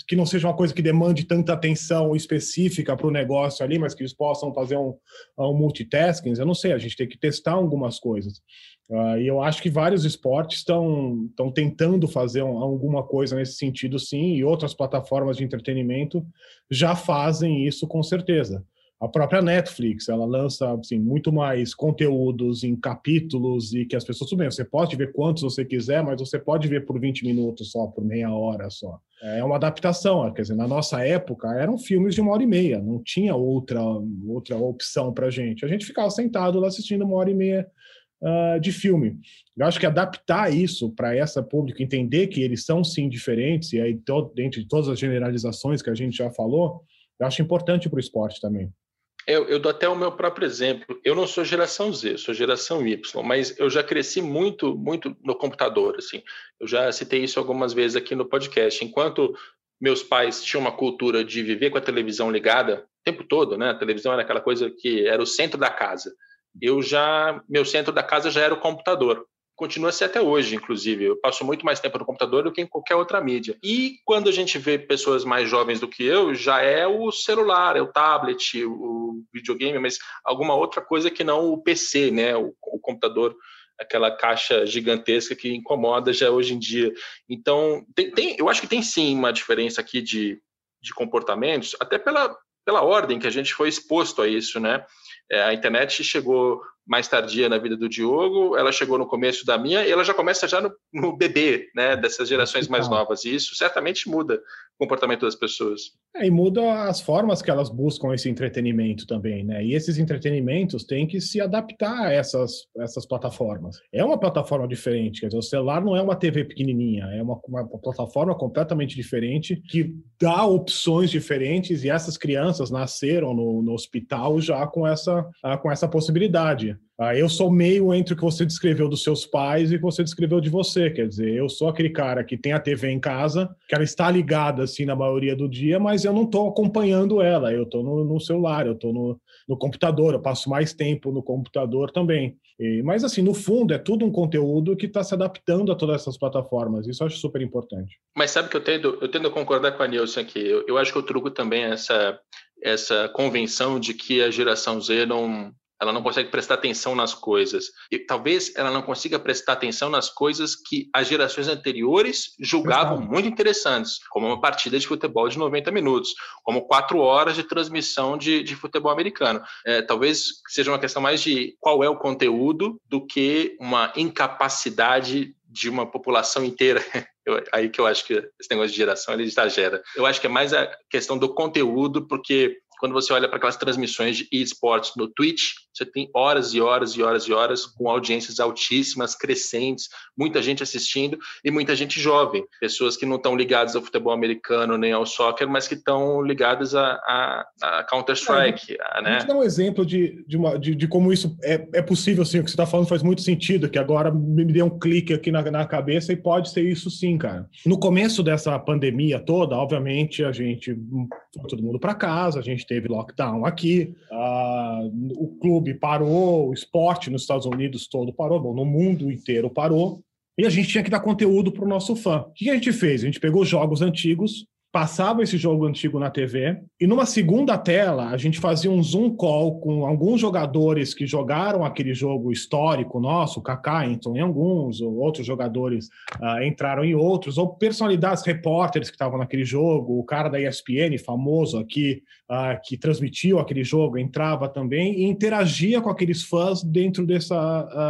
F: que não seja uma coisa que demande tanta atenção específica para o negócio ali, mas que eles possam fazer um, um multitasking. Eu não sei, a gente tem que testar algumas coisas. Uh, e eu acho que vários esportes estão tentando fazer um, alguma coisa nesse sentido, sim, e outras plataformas de entretenimento já fazem isso com certeza a própria Netflix, ela lança assim, muito mais conteúdos em capítulos e que as pessoas, tudo bem, você pode ver quantos você quiser, mas você pode ver por 20 minutos só, por meia hora só. É uma adaptação, quer dizer, na nossa época eram filmes de uma hora e meia, não tinha outra, outra opção para gente. A gente ficava sentado lá assistindo uma hora e meia uh, de filme. Eu acho que adaptar isso para essa pública, entender que eles são sim diferentes, e aí dentro de todas as generalizações que a gente já falou, eu acho importante para o esporte também.
B: Eu, eu, dou até o meu próprio exemplo. Eu não sou geração Z, sou geração Y, mas eu já cresci muito, muito no computador. Assim, eu já citei isso algumas vezes aqui no podcast. Enquanto meus pais tinham uma cultura de viver com a televisão ligada o tempo todo, né? A televisão era aquela coisa que era o centro da casa. Eu já, meu centro da casa já era o computador continua a ser até hoje, inclusive. Eu passo muito mais tempo no computador do que em qualquer outra mídia. E quando a gente vê pessoas mais jovens do que eu, já é o celular, é o tablet, o videogame, mas alguma outra coisa que não o PC, né? O, o computador aquela caixa gigantesca que incomoda já hoje em dia. Então, tem, tem, eu acho que tem sim uma diferença aqui de, de comportamentos, até pela, pela ordem que a gente foi exposto a isso, né? É, a internet chegou mais tardia na vida do Diogo, ela chegou no começo da minha e ela já começa já no, no bebê, né, dessas gerações mais novas. E isso certamente muda comportamento das pessoas.
F: É, e muda as formas que elas buscam esse entretenimento também, né? E esses entretenimentos têm que se adaptar a essas, essas plataformas. É uma plataforma diferente, quer dizer, o celular não é uma TV pequenininha, é uma, uma plataforma completamente diferente que dá opções diferentes e essas crianças nasceram no, no hospital já com essa, com essa possibilidade. Ah, eu sou meio entre o que você descreveu dos seus pais e o que você descreveu de você. Quer dizer, eu sou aquele cara que tem a TV em casa, que ela está ligada assim na maioria do dia, mas eu não estou acompanhando ela. Eu estou no, no, celular, eu estou no, no, computador, eu passo mais tempo no computador também. E, mas assim, no fundo, é tudo um conteúdo que está se adaptando a todas essas plataformas. Isso eu acho super importante.
B: Mas sabe que eu tendo, eu tendo a concordar com a Nilson aqui. Eu, eu acho que o truco também essa essa convenção de que a geração Z não, ela não consegue prestar atenção nas coisas. E talvez ela não consiga prestar atenção nas coisas que as gerações anteriores julgavam muito interessantes, como uma partida de futebol de 90 minutos, como quatro horas de transmissão de, de futebol americano. É, talvez seja uma questão mais de qual é o conteúdo do que uma incapacidade de uma população inteira. Eu, aí que eu acho que esse negócio de geração ele exagera. Eu acho que é mais a questão do conteúdo, porque quando você olha para aquelas transmissões de esportes no Twitch, você tem horas e horas e horas e horas com audiências altíssimas, crescentes, muita gente assistindo e muita gente jovem, pessoas que não estão ligadas ao futebol americano nem ao soccer, mas que estão ligadas a, a, a Counter-Strike. É, né?
F: dar um exemplo de, de, uma, de, de, como isso é, é possível, assim, o que você está falando faz muito sentido, que agora me deu um clique aqui na, na cabeça e pode ser isso sim, cara. No começo dessa pandemia toda, obviamente, a gente foi todo mundo para casa, a gente teve lockdown aqui, uh, o clube parou, o esporte nos Estados Unidos todo parou, bom, no mundo inteiro parou, e a gente tinha que dar conteúdo para o nosso fã. O que a gente fez? A gente pegou jogos antigos, passava esse jogo antigo na TV e numa segunda tela a gente fazia um zoom call com alguns jogadores que jogaram aquele jogo histórico nosso, o Kaká entrou em alguns, ou outros jogadores uh, entraram em outros, ou personalidades, repórteres que estavam naquele jogo, o cara da ESPN famoso aqui uh, que transmitiu aquele jogo entrava também e interagia com aqueles fãs dentro dessa,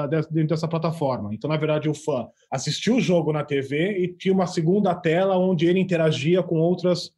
F: uh, dentro dessa plataforma. Então, na verdade, o fã assistiu o jogo na TV e tinha uma segunda tela onde ele interagia com outras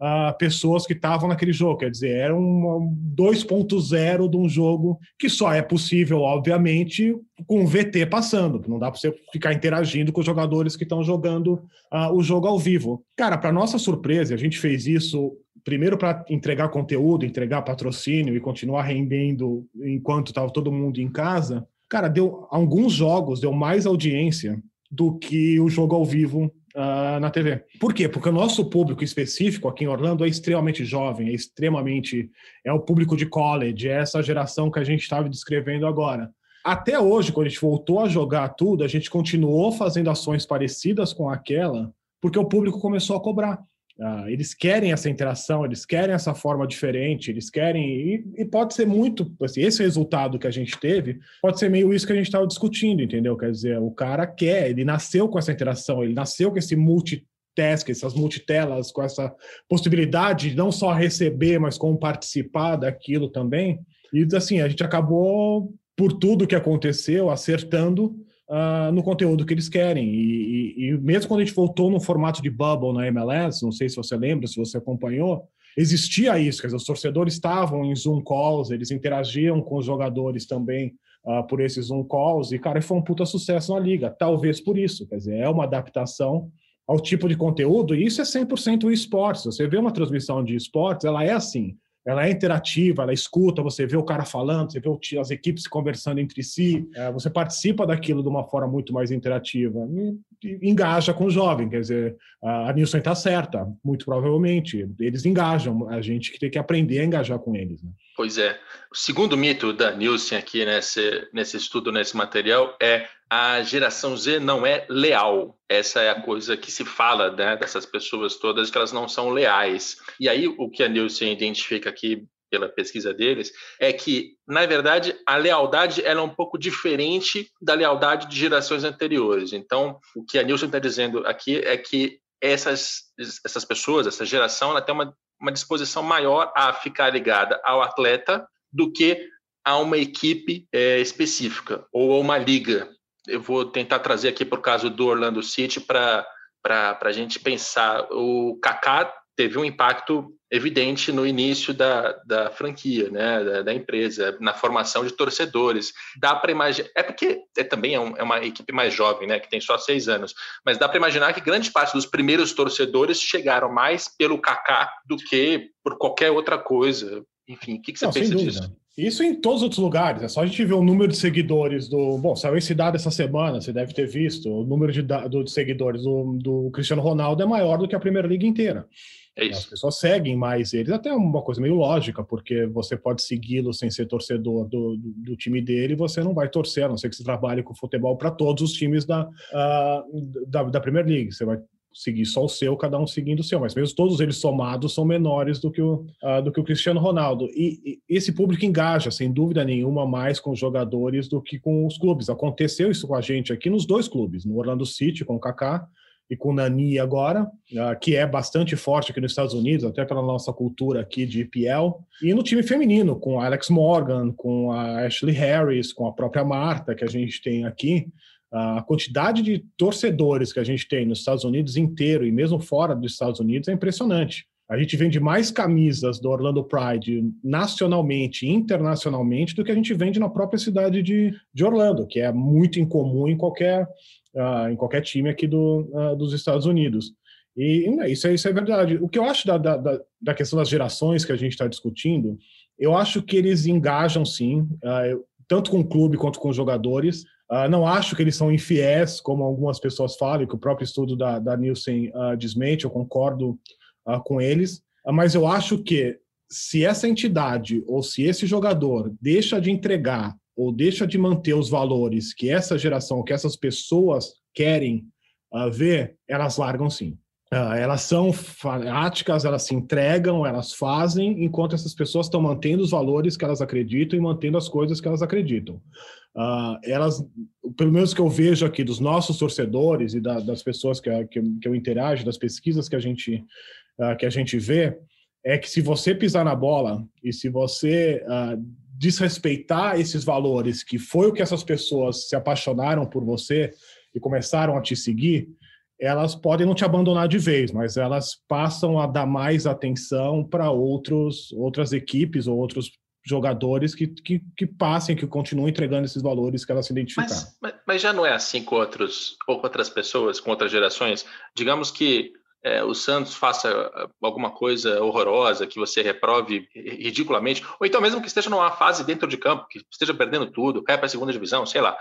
F: uh, pessoas que estavam naquele jogo. Quer dizer, era um 2.0 de um jogo que só é possível, obviamente, com o VT passando. Não dá para você ficar interagindo com os jogadores que estão jogando uh, o jogo ao vivo. Cara, para nossa surpresa, a gente fez isso primeiro para entregar conteúdo, entregar patrocínio e continuar rendendo enquanto estava todo mundo em casa. Cara, deu alguns jogos deu mais audiência do que o jogo ao vivo uh, na TV. Por quê? Porque o nosso público específico aqui em Orlando é extremamente jovem, é extremamente. é o público de college, é essa geração que a gente estava descrevendo agora. Até hoje, quando a gente voltou a jogar tudo, a gente continuou fazendo ações parecidas com aquela, porque o público começou a cobrar. Uh, eles querem essa interação, eles querem essa forma diferente, eles querem. E, e, pode ser muito. Assim, esse resultado que a gente teve pode ser meio isso que a gente estava discutindo, entendeu? Quer dizer, o cara quer, ele nasceu com essa interação, ele nasceu com esse multitask, essas multitelas, com essa possibilidade de não só receber, mas como participar daquilo também. E assim, a gente acabou, por tudo que aconteceu, acertando uh, no conteúdo que eles querem. E, e, e, mesmo quando a gente voltou no formato de bubble na MLS, não sei se você lembra, se você acompanhou, existia isso, quer dizer, os torcedores estavam em Zoom calls, eles interagiam com os jogadores também uh, por esses Zoom calls, e, cara, foi um puta sucesso na liga, talvez por isso, quer dizer, é uma adaptação ao tipo de conteúdo, e isso é 100% o esportes. Você vê uma transmissão de esportes, ela é assim ela é interativa, ela escuta, você vê o cara falando, você vê as equipes conversando entre si, é, você participa daquilo de uma forma muito mais interativa. E, engaja com o jovem, quer dizer, a, Nilson está certa, muito provavelmente, eles engajam, a gente que tem que aprender a engajar com eles. Né?
B: Pois é. O segundo mito da Nielsen aqui nesse, nesse estudo, nesse material, é a geração Z não é leal. Essa é a coisa que se fala né, dessas pessoas todas, que elas não são leais. E aí, o que a Nielsen identifica aqui pela pesquisa deles, é que, na verdade, a lealdade ela é um pouco diferente da lealdade de gerações anteriores. Então, o que a Nielsen está dizendo aqui é que essas, essas pessoas, essa geração, ela tem uma uma disposição maior a ficar ligada ao atleta do que a uma equipe é, específica ou a uma liga. Eu vou tentar trazer aqui por caso do Orlando City para a gente pensar. O Kaká teve um impacto evidente no início da, da franquia, né, da, da empresa, na formação de torcedores. Dá para imaginar, é porque é, também é, um, é, uma equipe mais jovem, né, que tem só seis anos, mas dá para imaginar que grande parte dos primeiros torcedores chegaram mais pelo Kaká do que por qualquer outra coisa. Enfim, o que, que você Não, pensa disso?
F: Isso em todos os outros lugares. É só a gente ver o número de seguidores do. Bom, saiu esse dado essa semana, você deve ter visto. O número de, do, de seguidores do, do Cristiano Ronaldo é maior do que a Primeira Liga inteira. É isso. As pessoas seguem mais eles, até uma coisa meio lógica, porque você pode segui-lo sem ser torcedor do, do, do, time dele você não vai torcer, a não ser que você trabalhe com futebol para todos os times da, uh, da, da Premier League. Você vai seguir só o seu, cada um seguindo o seu, mas mesmo todos eles somados são menores do que o, uh, do que o Cristiano Ronaldo. E, e, esse público engaja, sem dúvida nenhuma, mais com os jogadores do que com os clubes. Aconteceu isso com a gente aqui nos dois clubes, no Orlando City com o Kaká e com Nani agora, uh, que é bastante forte aqui nos Estados Unidos, até pela nossa cultura aqui de IPL, e no time feminino, com Alex Morgan, com a Ashley Harris, com a própria Marta, que a gente tem aqui. A quantidade de torcedores que a gente tem nos Estados Unidos inteiro e mesmo fora dos Estados Unidos é impressionante. A gente vende mais camisas do Orlando Pride nacionalmente e internacionalmente do que a gente vende na própria cidade de, de Orlando, que é muito incomum em qualquer uh, em qualquer time aqui do, uh, dos Estados Unidos. E isso é, isso é verdade. O que eu acho da, da, da questão das gerações que a gente está discutindo, eu acho que eles engajam sim, tanto com o clube quanto com os jogadores. Não acho que eles são infiéis, como algumas pessoas falam, que o próprio estudo da, da Nielsen desmente, eu concordo com eles, mas eu acho que se essa entidade ou se esse jogador deixa de entregar ou deixa de manter os valores que essa geração, que essas pessoas querem uh, ver, elas largam sim. Uh, elas são fanáticas, elas se entregam, elas fazem, enquanto essas pessoas estão mantendo os valores que elas acreditam e mantendo as coisas que elas acreditam. Uh, elas, pelo menos que eu vejo aqui dos nossos torcedores e da, das pessoas que, que, que, eu interajo, das pesquisas que a gente uh, que a gente vê, é que se você pisar na bola e se você desrespeitar esses valores, que foi o que essas pessoas se apaixonaram por você e começaram a te seguir, elas podem não te abandonar de vez, mas elas passam a dar mais atenção para outros outras equipes ou outros jogadores que, que, que, passem, que continuem entregando esses valores que elas se identificaram.
B: Mas, mas, mas, já não é assim com, outros, ou com outras pessoas, com outras gerações? Digamos que é, o Santos faça alguma coisa horrorosa, que você reprove ridiculamente, ou então mesmo que esteja numa fase dentro de campo, que esteja perdendo tudo, caia para a segunda divisão, sei lá.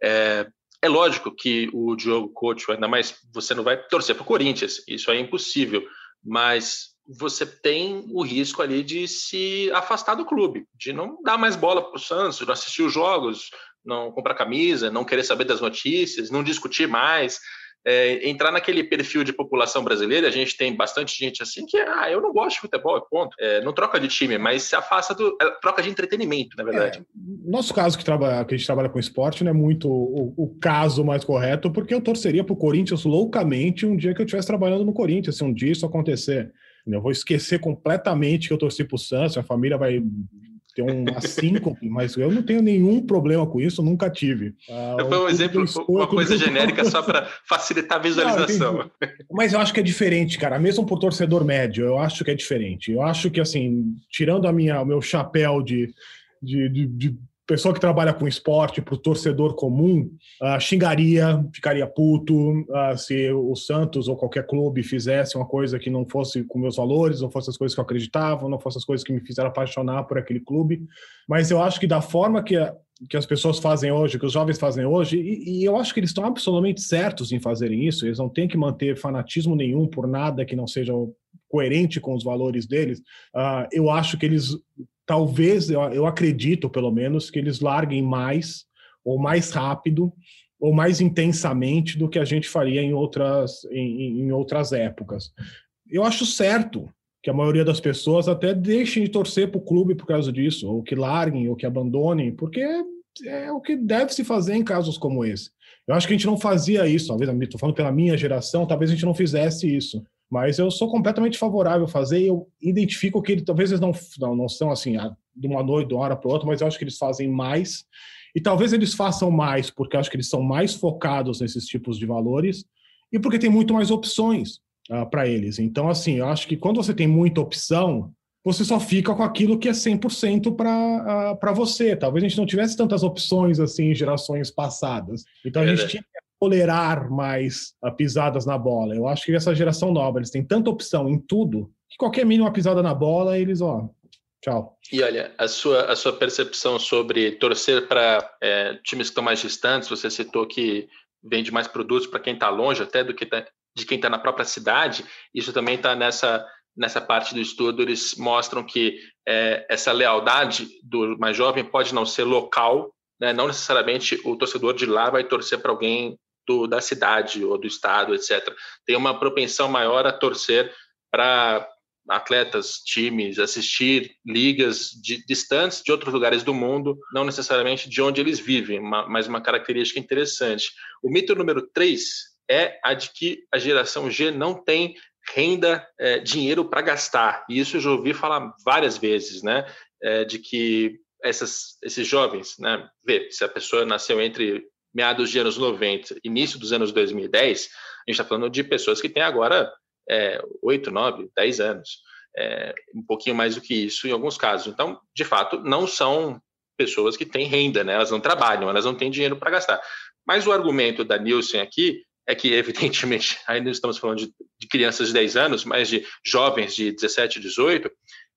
B: É, é lógico que o Diogo Couto, ainda mais você não vai torcer para o Corinthians, isso é impossível, mas você tem o risco ali de se afastar do clube, de não dar mais bola para o Santos, não assistir os jogos, não comprar camisa, não querer saber das notícias, não discutir mais é, entrar naquele perfil de população brasileira, a gente tem bastante gente assim que, ah, eu não gosto de futebol, ponto. É, não troca de time, mas se afasta do. É, troca de entretenimento, na verdade. É,
F: nosso caso que, trabalha, que a gente trabalha com esporte não é muito o, o caso mais correto, porque eu torceria para o Corinthians loucamente um dia que eu estivesse trabalhando no Corinthians, se um dia isso acontecer. Eu vou esquecer completamente que eu torci para o Santos, a família vai ter uma síncope, mas eu não tenho nenhum problema com isso, nunca tive.
B: Ah, Foi um exemplo, uma coisa genérica só para facilitar a visualização. Não,
F: mas eu acho que é diferente, cara, mesmo por torcedor médio, eu acho que é diferente. Eu acho que, assim, tirando a minha, o meu chapéu de, de, de, de pessoa que trabalha com esporte, para o torcedor comum, uh, xingaria, ficaria puto uh, se o Santos ou qualquer clube fizesse uma coisa que não fosse com meus valores, não fosse as coisas que eu acreditava, não fosse as coisas que me fizeram apaixonar por aquele clube. Mas eu acho que da forma que, a, que as pessoas fazem hoje, que os jovens fazem hoje, e, e eu acho que eles estão absolutamente certos em fazerem isso, eles não têm que manter fanatismo nenhum por nada que não seja coerente com os valores deles, uh, eu acho que eles talvez, eu, eu acredito pelo menos, que eles larguem mais ou mais rápido ou mais intensamente do que a gente faria em outras, em, em outras épocas. Eu acho certo que a maioria das pessoas até deixem de torcer para o clube por causa disso, ou que larguem, ou que abandonem, porque é, o que deve se fazer em casos como esse. Eu acho que a gente não fazia isso, talvez, estou falando pela minha geração, talvez a gente não fizesse isso. Mas eu sou completamente favorável a fazer e eu identifico que ele, talvez eles não, não, não são assim, de uma noite, de uma hora para outra, mas eu acho que eles fazem mais. E talvez eles façam mais porque eu acho que eles são mais focados nesses tipos de valores e porque tem muito mais opções uh, ah, para eles. Então, assim, eu acho que quando você tem muita opção, você só fica com aquilo que é 100% para uh, você. Talvez a gente não tivesse tantas opções assim em gerações passadas. Então, a gente tinha tolerar mais uh, pisadas na bola. Eu acho que essa geração nova, eles têm tanta opção em tudo que qualquer mínima pisada na bola, eles, ó, tchau.
B: E olha, a sua, a sua percepção sobre torcer para é, times que estão mais distantes, você citou que vende mais produtos para quem está longe até do que tá, de quem está na própria cidade, isso também está nessa nessa parte do estudo, eles mostram que é, essa lealdade do mais jovem pode não ser local, né? não necessariamente o torcedor de lá vai torcer para alguém do, da cidade ou do estado, etc. Tem uma propensão maior a torcer para atletas, times, assistir ligas de, distantes de outros lugares do mundo, não necessariamente de onde eles vivem, mas uma característica interessante. O mito número 3 é a de que a geração G não tem renda, é, dinheiro para gastar. E isso eu já ouvi falar várias vezes, né? É, de que essas, esses jovens, né? Vê, se a pessoa nasceu entre meados de anos 90, início dos anos 2010, a gente está falando de pessoas que têm agora é, 8, 9, 10 anos, é, um pouquinho mais do que isso em alguns casos. Então, de fato, não são pessoas que têm renda, né? elas não trabalham, elas não têm dinheiro para gastar. Mas o argumento da Nielsen aqui é que, evidentemente, ainda estamos falando de, de crianças de 10 anos, mas de jovens de 17, 18,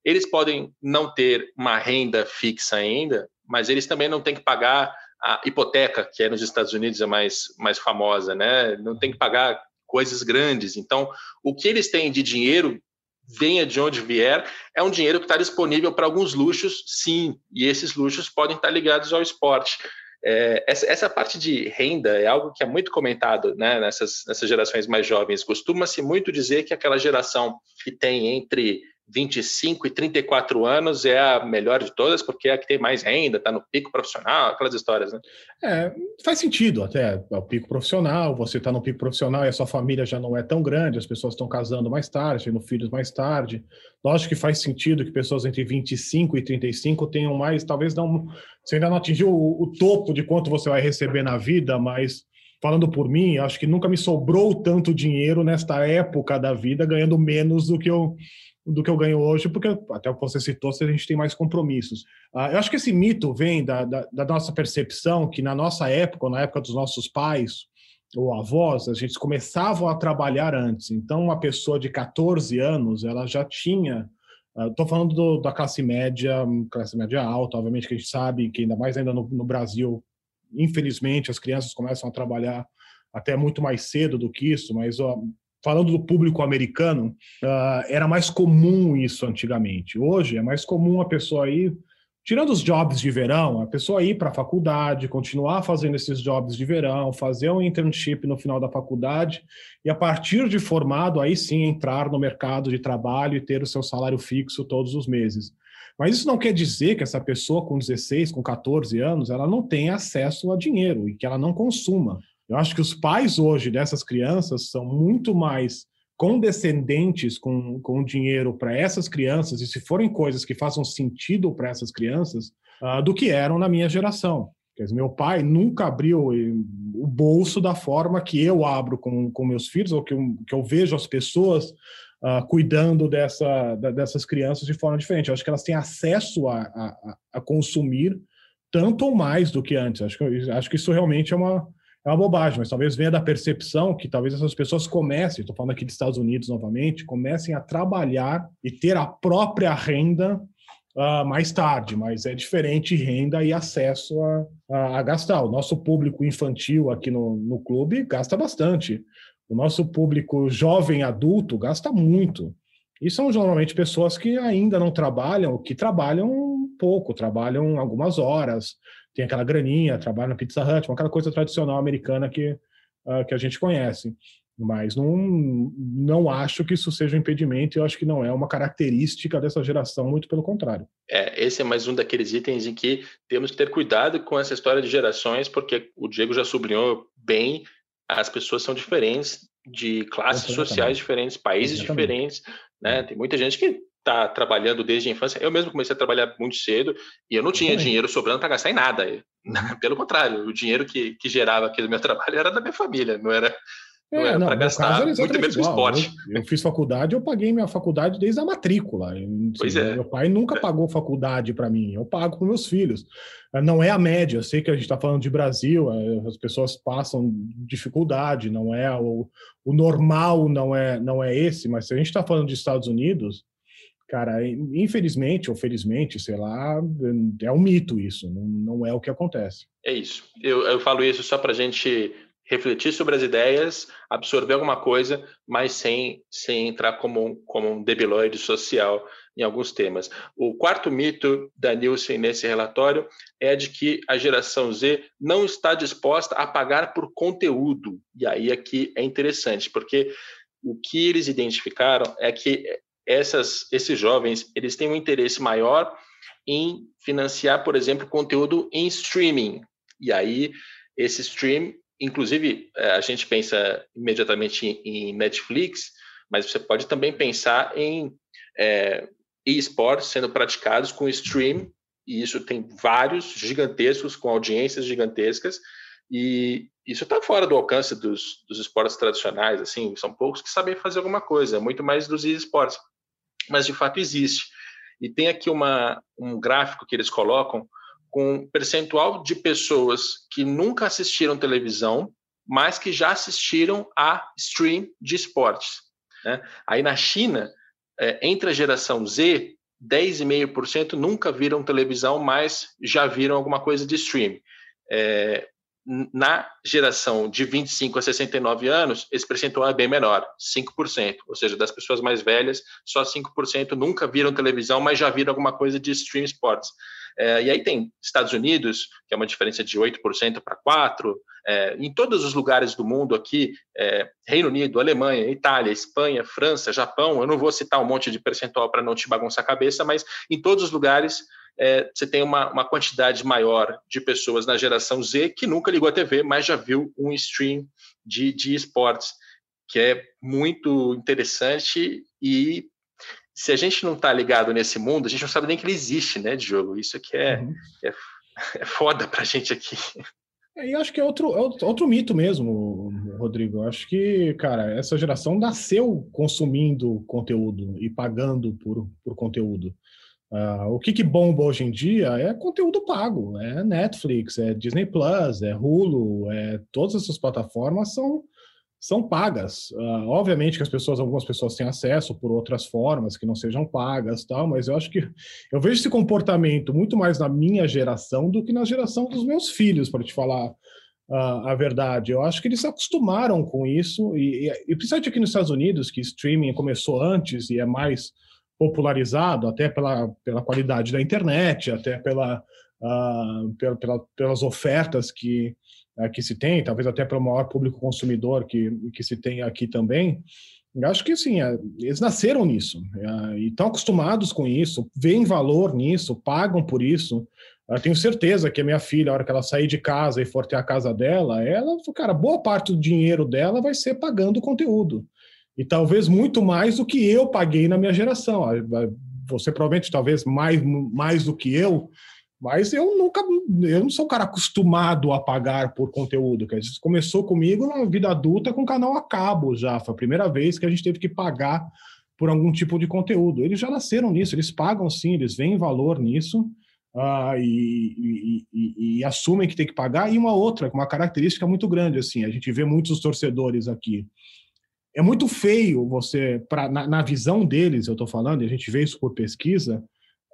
B: eles podem não ter uma renda fixa ainda, mas eles também não têm que pagar a hipoteca, que é nos Estados Unidos é mais, mais famosa, né? Não tem que pagar coisas grandes. Então, o que eles têm de dinheiro, venha de onde vier, é um dinheiro que está disponível para alguns luxos, sim, e esses luxos podem estar ligados ao esporte. É, essa, essa, parte de renda é algo que é muito comentado né, nessas, nessas gerações mais jovens. Costuma-se muito dizer que aquela geração que tem entre 25 e 34 anos é a melhor de todas, porque é a que tem mais renda, está no pico profissional, aquelas histórias, né?
F: É, faz sentido até. É o pico profissional, você está no pico profissional e a sua família já não é tão grande, as pessoas estão casando mais tarde, tendo filhos mais tarde. Lógico que faz sentido que pessoas entre 25 e 35 tenham mais, talvez não. Você ainda não atingiu o, o topo de quanto você vai receber na vida, mas falando por mim, acho que nunca me sobrou tanto dinheiro nesta época da vida, ganhando menos do que eu do que eu ganho hoje, porque até o que você citou, a gente tem mais compromissos. Uh, eu acho que esse mito vem da, da, da, nossa percepção que na nossa época, na época dos nossos pais ou avós, a gente começavam a trabalhar antes. Então, uma pessoa de 14 anos, ela já tinha Estou uh, falando do, da classe média, classe média alta, obviamente que a gente sabe que ainda mais ainda no, no Brasil, infelizmente, as crianças começam a trabalhar até muito mais cedo do que isso, mas falando do público americano, uh, era mais comum isso antigamente. Hoje é mais comum a pessoa ir, tirando os jobs de verão, a pessoa ir para a faculdade, continuar fazendo esses jobs de verão, fazer um internship no final da faculdade e a partir de formado aí sim entrar no mercado de trabalho e ter o seu salário fixo todos os meses. Mas isso não quer dizer que essa pessoa com 16, com 14 anos, ela não tenha acesso a dinheiro e que ela não consuma. Eu acho que os pais hoje dessas crianças são muito mais condescendentes com, com o dinheiro para essas crianças, e se forem coisas que façam sentido para essas crianças, uh, do que eram na minha geração. Dizer, meu pai nunca abriu o bolso da forma que eu abro com, com meus filhos, ou que eu, que eu vejo as pessoas uh, cuidando dessa, da, dessas crianças de forma diferente. Eu acho que elas têm acesso a, a, a consumir tanto ou mais do que antes. Acho que, acho que isso realmente é uma, é uma bobagem, mas talvez venha da percepção que talvez essas pessoas comecem, estou falando aqui dos Estados Unidos novamente, comecem a trabalhar e ter a própria renda uh, mais tarde, mas é diferente renda e acesso a, a, a, gastar. O nosso público infantil aqui no, no clube gasta bastante. O nosso público jovem adulto gasta muito. E são normalmente pessoas que ainda não trabalham, que trabalham pouco, trabalham algumas horas, tem aquela graninha, trabalha na Pizza Hut, aquela coisa tradicional americana que, uh, que a gente conhece. Mas não, não acho que isso seja um impedimento, eu acho que não é uma característica dessa geração, muito pelo contrário.
B: É, esse é mais um daqueles itens em que temos que ter cuidado com essa história de gerações, porque o Diego já sublinhou bem, as pessoas são diferentes, de classes sociais diferentes, países Exatamente. diferentes, né? Tem muita gente que está trabalhando desde a infância. Eu mesmo comecei a trabalhar muito cedo e eu não tinha eu dinheiro sobrando para gastar em nada. Pelo contrário, o dinheiro que, que gerava aquele meu trabalho era da minha família, não era, não é, era para gastar muito menos com esporte.
F: Eu, eu, fiz faculdade, eu paguei minha faculdade desde a matrícula.
B: Pois é.
F: Meu pai nunca é. pagou faculdade para mim, eu pago para meus filhos. Não é a média, eu sei que a gente está falando de Brasil, é, as pessoas passam dificuldade, não é o, o normal, não é, não é esse, mas se a gente está falando de Estados Unidos, Cara, infelizmente ou felizmente, sei lá, é um mito isso, não, não é o que acontece.
B: É isso. Eu, eu falo isso só para a gente refletir sobre as ideias, absorver alguma coisa, mas sem, sem entrar como, como um debilóide social em alguns temas. O quarto mito da Nielsen nesse relatório é de que a geração Z não está disposta a pagar por conteúdo. E aí aqui é interessante, porque o que eles identificaram é que essas, esses jovens eles têm um interesse maior em financiar, por exemplo, conteúdo em streaming. E aí, esse stream, inclusive, é, a gente pensa imediatamente em Netflix, mas você pode também pensar em é, esportes sendo praticados com stream, e isso tem vários gigantescos, com audiências gigantescas, e isso está fora do alcance dos, dos esportes tradicionais, assim, são poucos que sabem fazer alguma coisa, muito mais dos esportes mas de fato existe. E tem aqui uma, um gráfico que eles colocam com percentual de pessoas que nunca assistiram televisão, mas que já assistiram a stream de esportes. Né? Aí na China, é, entre a geração Z, 10,5% nunca viram televisão, mas já viram alguma coisa de stream. É, na geração de 25 a 69 anos, esse percentual é bem menor, 5%. Ou seja, das pessoas mais velhas, só 5% nunca viram televisão, mas já viram alguma coisa de stream sports. É, e aí tem Estados Unidos, que é uma diferença de 8% para 4%, é, em todos os lugares do mundo aqui, é, Reino Unido, Alemanha, Itália, Espanha, França, Japão, eu não vou citar um monte de percentual para não te bagunçar a cabeça, mas em todos os lugares é, você tem uma, uma quantidade maior de pessoas na geração Z que nunca ligou a TV, mas já viu um stream de, de esportes, que é muito interessante e se a gente não está ligado nesse mundo, a gente não sabe nem que ele existe, né, Diogo? Isso aqui é, uhum. é, é foda pra gente aqui.
F: É, e acho que é outro, é outro mito mesmo, Rodrigo. Acho que, cara, essa geração nasceu consumindo conteúdo e pagando por, por conteúdo. Uh, o que, que bomba hoje em dia é conteúdo pago, é Netflix, é Disney Plus, é Hulu, é todas essas plataformas são são pagas. Uh, obviamente que as pessoas, algumas pessoas têm acesso por outras formas que não sejam pagas, tal, mas eu acho que eu vejo esse comportamento muito mais na minha geração do que na geração dos meus filhos, para te falar uh, a verdade. Eu acho que eles se acostumaram com isso, e, e, e principalmente aqui nos Estados Unidos, que streaming começou antes e é mais popularizado, até pela, pela qualidade da internet, até pela, uh, pela, pela pelas ofertas que uh, que se tem, talvez até para o maior público consumidor que, que se tem aqui também. Acho que sim, é, eles nasceram nisso é, e estão acostumados com isso, veem valor nisso, pagam por isso. Eu tenho certeza que a minha filha, a hora que ela sair de casa e for ter a casa dela, ela, cara, boa parte do dinheiro dela vai ser pagando conteúdo. E talvez muito mais do que eu paguei na minha geração. Você provavelmente, talvez mais, mais do que eu, mas eu nunca, eu não sou um cara acostumado a pagar por conteúdo. Começou comigo na vida adulta com canal a cabo já. Foi a primeira vez que a gente teve que pagar por algum tipo de conteúdo. Eles já nasceram nisso, eles pagam sim, eles veem valor nisso uh, e, e, e, e, assumem que tem que pagar. E uma outra, uma característica muito grande, assim, a gente vê muitos torcedores aqui. É muito feio você, pra, na, na visão deles, eu estou falando, e a gente vê isso por pesquisa,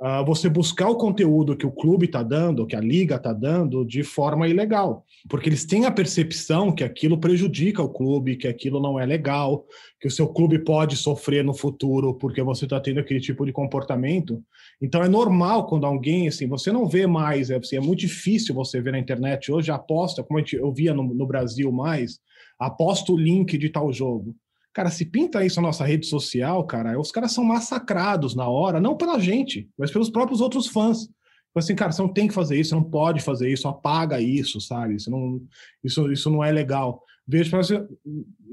F: uh, você buscar o conteúdo que o clube está dando, que a liga está dando, de forma ilegal. Porque eles têm a percepção que aquilo prejudica o clube, que aquilo não é legal, que o seu clube pode sofrer no futuro porque você está tendo aquele tipo de comportamento. Então é normal quando alguém, assim, você não vê mais, é, assim, é muito difícil você ver na internet hoje, aposta, como eu via no, no Brasil mais, aposta o link de tal jogo. Cara, se pinta isso na nossa rede social, cara, os caras são massacrados na hora, não pela gente, mas pelos próprios outros fãs. Tipo assim, cara, você não tem que fazer isso, você não pode fazer isso, apaga isso, sabe? Isso não, isso, isso não é legal. Vejo para você,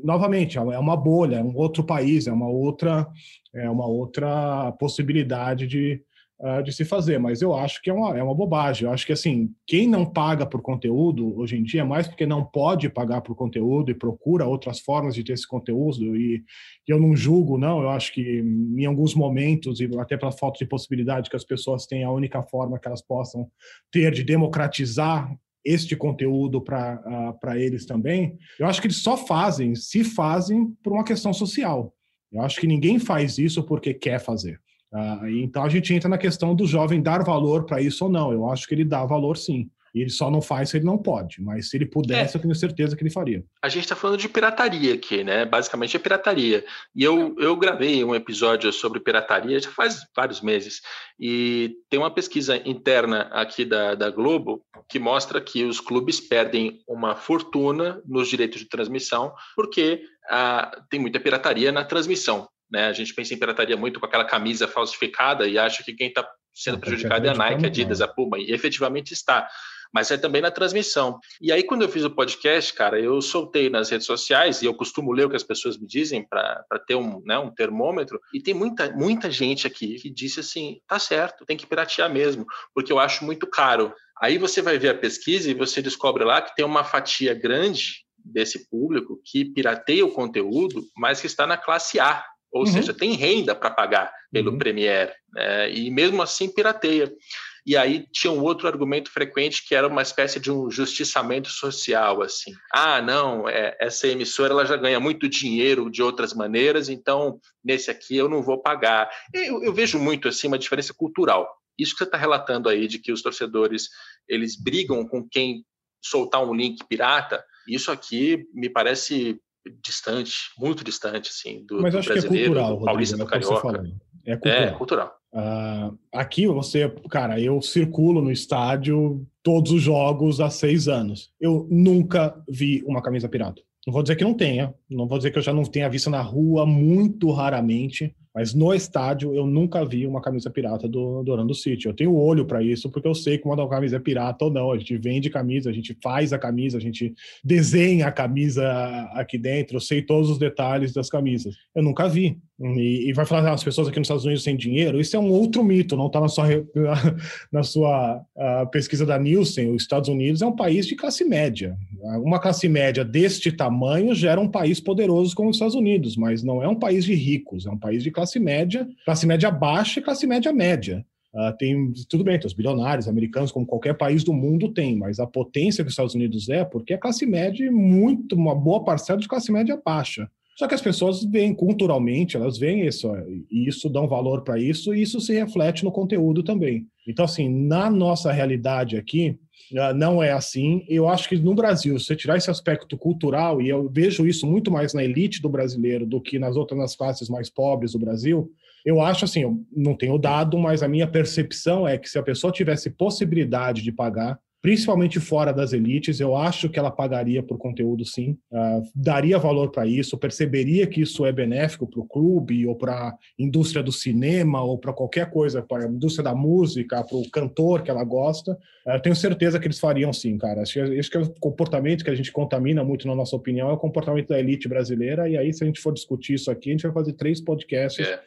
F: novamente, é uma bolha, é um outro país, é uma outra, é uma outra possibilidade de, uh, de se fazer, mas eu acho que é uma, é uma bobagem. Eu acho que, assim, quem não paga por conteúdo hoje em dia é mais porque não pode pagar por conteúdo e procura outras formas de ter esse conteúdo. E, e eu não julgo, não. Eu acho que em alguns momentos, e até pela falta de possibilidade que as pessoas têm, a única forma que elas possam ter de democratizar este conteúdo para uh, eles também, eu acho que eles só fazem, se fazem, por uma questão social. Eu acho que ninguém faz isso porque quer fazer. Ah, então a gente entra na questão do jovem dar valor para isso ou não. Eu acho que ele dá valor sim. E ele só não faz se ele não pode. Mas se ele pudesse, é. eu tenho certeza que ele faria.
B: A gente está falando de pirataria aqui, né? Basicamente é pirataria. E eu, eu gravei um episódio sobre pirataria já faz vários meses. E tem uma pesquisa interna aqui da, da Globo que mostra que os clubes perdem uma fortuna nos direitos de transmissão porque ah, tem muita pirataria na transmissão. Né? A gente pensa em pirataria muito com aquela camisa falsificada e acha que quem está sendo prejudicado é a Nike, a Adidas, a Puma, e efetivamente está. Mas é também na transmissão. E aí, quando eu fiz o podcast, cara, eu soltei nas redes sociais, e eu costumo ler o que as pessoas me dizem para ter um, né, um termômetro, e tem muita, muita gente aqui que disse assim: tá certo, tem que piratear mesmo, porque eu acho muito caro. Aí você vai ver a pesquisa e você descobre lá que tem uma fatia grande desse público que pirateia o conteúdo, mas que está na classe A, ou uhum. seja, tem renda para pagar pelo uhum. Premiere, né? e mesmo assim pirateia. E aí tinha um outro argumento frequente que era uma espécie de um justiçamento social, assim. Ah, não, é, essa emissora ela já ganha muito dinheiro de outras maneiras, então nesse aqui eu não vou pagar. Eu, eu vejo muito assim uma diferença cultural. Isso que você está relatando aí de que os torcedores eles brigam com quem soltar um link pirata, isso aqui me parece distante, muito distante, assim, do,
F: Mas
B: do
F: acho brasileiro,
B: que é cultural, do paulista,
F: Rodrigo,
B: do
F: é carioca. É cultural.
B: É cultural.
F: Uh, aqui você, cara, eu circulo no estádio todos os jogos há seis anos. Eu nunca vi uma camisa pirata. Não vou dizer que não tenha, não vou dizer que eu já não tenha visto na rua muito raramente, mas no estádio eu nunca vi uma camisa pirata do, do Orlando City. Eu tenho olho para isso porque eu sei quando a camisa é pirata ou não. A gente vende camisa, a gente faz a camisa, a gente desenha a camisa aqui dentro. Eu sei todos os detalhes das camisas. Eu nunca vi. E, e vai falar ah, as pessoas aqui nos Estados Unidos têm dinheiro. Isso é um outro mito, não está na sua, na sua pesquisa da Nielsen. Os Estados Unidos é um país de classe média. Uma classe média deste tamanho gera um país poderoso como os Estados Unidos, mas não é um país de ricos, é um país de classe média, classe média baixa e classe média média. Uh, tem tudo bem, tem os bilionários americanos, como qualquer país do mundo tem, mas a potência que os Estados Unidos é, porque é classe média muito, uma boa parcela de classe média baixa. Só que as pessoas veem culturalmente, elas veem isso, e isso dão valor para isso, e isso se reflete no conteúdo também. Então, assim, na nossa realidade aqui, não é assim. Eu acho que no Brasil, se você tirar esse aspecto cultural, e eu vejo isso muito mais na elite do brasileiro do que nas outras nas classes mais pobres do Brasil, eu acho assim, eu não tenho dado, mas a minha percepção é que se a pessoa tivesse possibilidade de pagar, principalmente fora das elites. Eu acho que ela pagaria por conteúdo, sim, uh, daria valor para isso, perceberia que isso é benéfico para o clube ou para a indústria do cinema ou para qualquer coisa, para a indústria da música, para o cantor que ela gosta. Uh, tenho certeza que eles fariam sim, cara. Acho que, acho que é o comportamento que a gente contamina muito, na nossa opinião, é o comportamento da elite brasileira. E aí, se a gente for discutir isso aqui, a gente vai fazer três podcasts. É.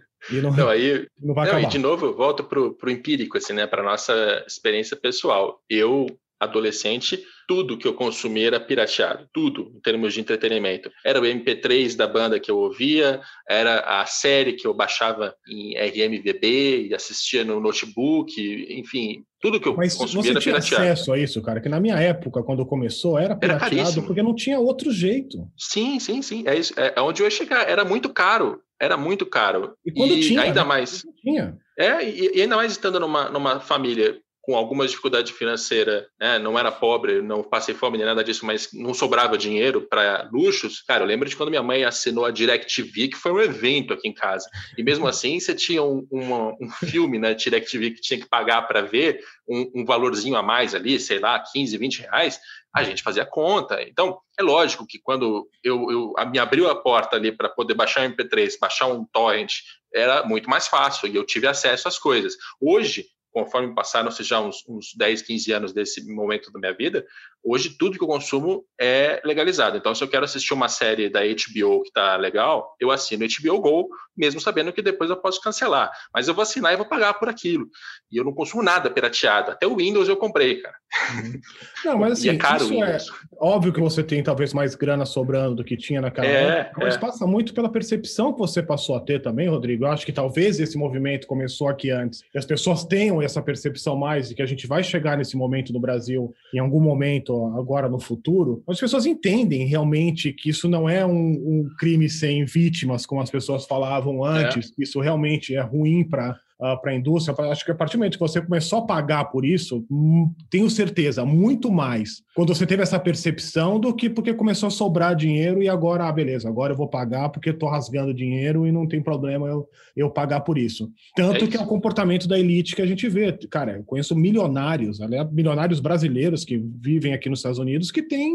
B: E não, não, aí, não vai não, E de novo, eu volto para o empírico, assim, né? Para nossa experiência pessoal. Eu, adolescente, tudo que eu consumia era pirateado, tudo em termos de entretenimento. Era o MP3 da banda que eu ouvia, era a série que eu baixava em RMVB e assistia no notebook, enfim, tudo que eu
F: Mas
B: consumia
F: era pirateado. Mas você tinha acesso a isso, cara? Que na minha época, quando começou, era pirateado era porque não tinha outro jeito.
B: Sim, sim, sim. É, isso, é onde eu ia chegar. Era muito caro. Era muito caro.
F: E quando e tinha?
B: Ainda mais.
F: Tinha.
B: É, e, e ainda mais estando numa, numa família com alguma dificuldade financeira, né? não era pobre, não passei fome nem nada disso, mas não sobrava dinheiro para luxos. Cara, eu lembro de quando minha mãe assinou a DirecTV, que foi um evento aqui em casa. E mesmo assim, você tinha um, uma, um filme na né, DirecTV que tinha que pagar para ver, um, um, valorzinho a mais ali, sei lá, 15, 20 reais, a gente fazia conta. Então, é lógico que quando eu, eu me abriu a porta ali para poder baixar um MP3, baixar um torrent, era muito mais fácil e eu tive acesso às coisas. Hoje, conforme passaram-se já uns, uns 10, 15 anos desse momento da minha vida, hoje tudo que eu consumo é legalizado. Então, se eu quero assistir uma série da HBO que está legal, eu assino HBO Go, mesmo sabendo que depois eu posso cancelar. Mas eu vou assinar e vou pagar por aquilo. E eu não consumo nada pirateado. Até o Windows eu comprei, cara.
F: Uhum. Não, mas assim, e é caro isso é óbvio que você tem talvez mais grana sobrando do que tinha naquela é, época, mas é. passa muito pela percepção que você passou a ter também, Rodrigo. Eu acho que talvez esse movimento começou aqui antes. E as pessoas tenham essa percepção mais e que a gente vai chegar nesse momento no Brasil em algum momento agora no futuro. As pessoas entendem realmente que isso não é um, um crime sem vítimas, como as pessoas falavam antes, é. que isso realmente é ruim para uh, ah, para a indústria. Acho que a partir do momento que você começou a pagar por isso, hum, tenho certeza, muito mais quando você teve essa percepção do que porque começou a sobrar dinheiro e agora, ah, beleza, agora eu vou pagar porque estou rasgando dinheiro e não tem problema eu, eu pagar por isso. Tanto é que é o comportamento da elite que a gente vê. Cara, eu conheço milionários, aliás, milionários brasileiros que vivem aqui nos Estados Unidos que tem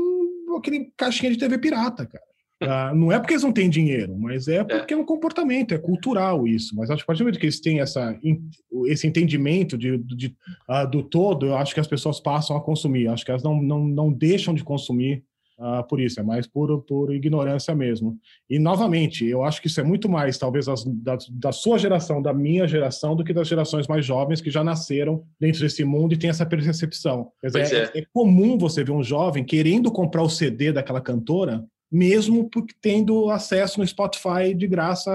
F: aquele caixinha de TV pirata, cara. Uh, não é porque eles não têm dinheiro, mas é, é. porque é. um comportamento, é cultural isso. Mas acho que a partir do momento que eles têm essa, esse entendimento de, de uh, do todo, eu acho que as pessoas passam a consumir. Acho que elas não, não, não deixam de consumir uh, por isso, é mais por, por ignorância mesmo. E, novamente, eu acho que isso é muito mais, talvez, as, da, da sua geração, da minha geração, do que das gerações mais jovens que já nasceram dentro desse mundo e têm essa percepção. Dizer, é. É, é comum você ver um jovem querendo comprar o CD daquela cantora mesmo porque tendo acesso no Spotify de graça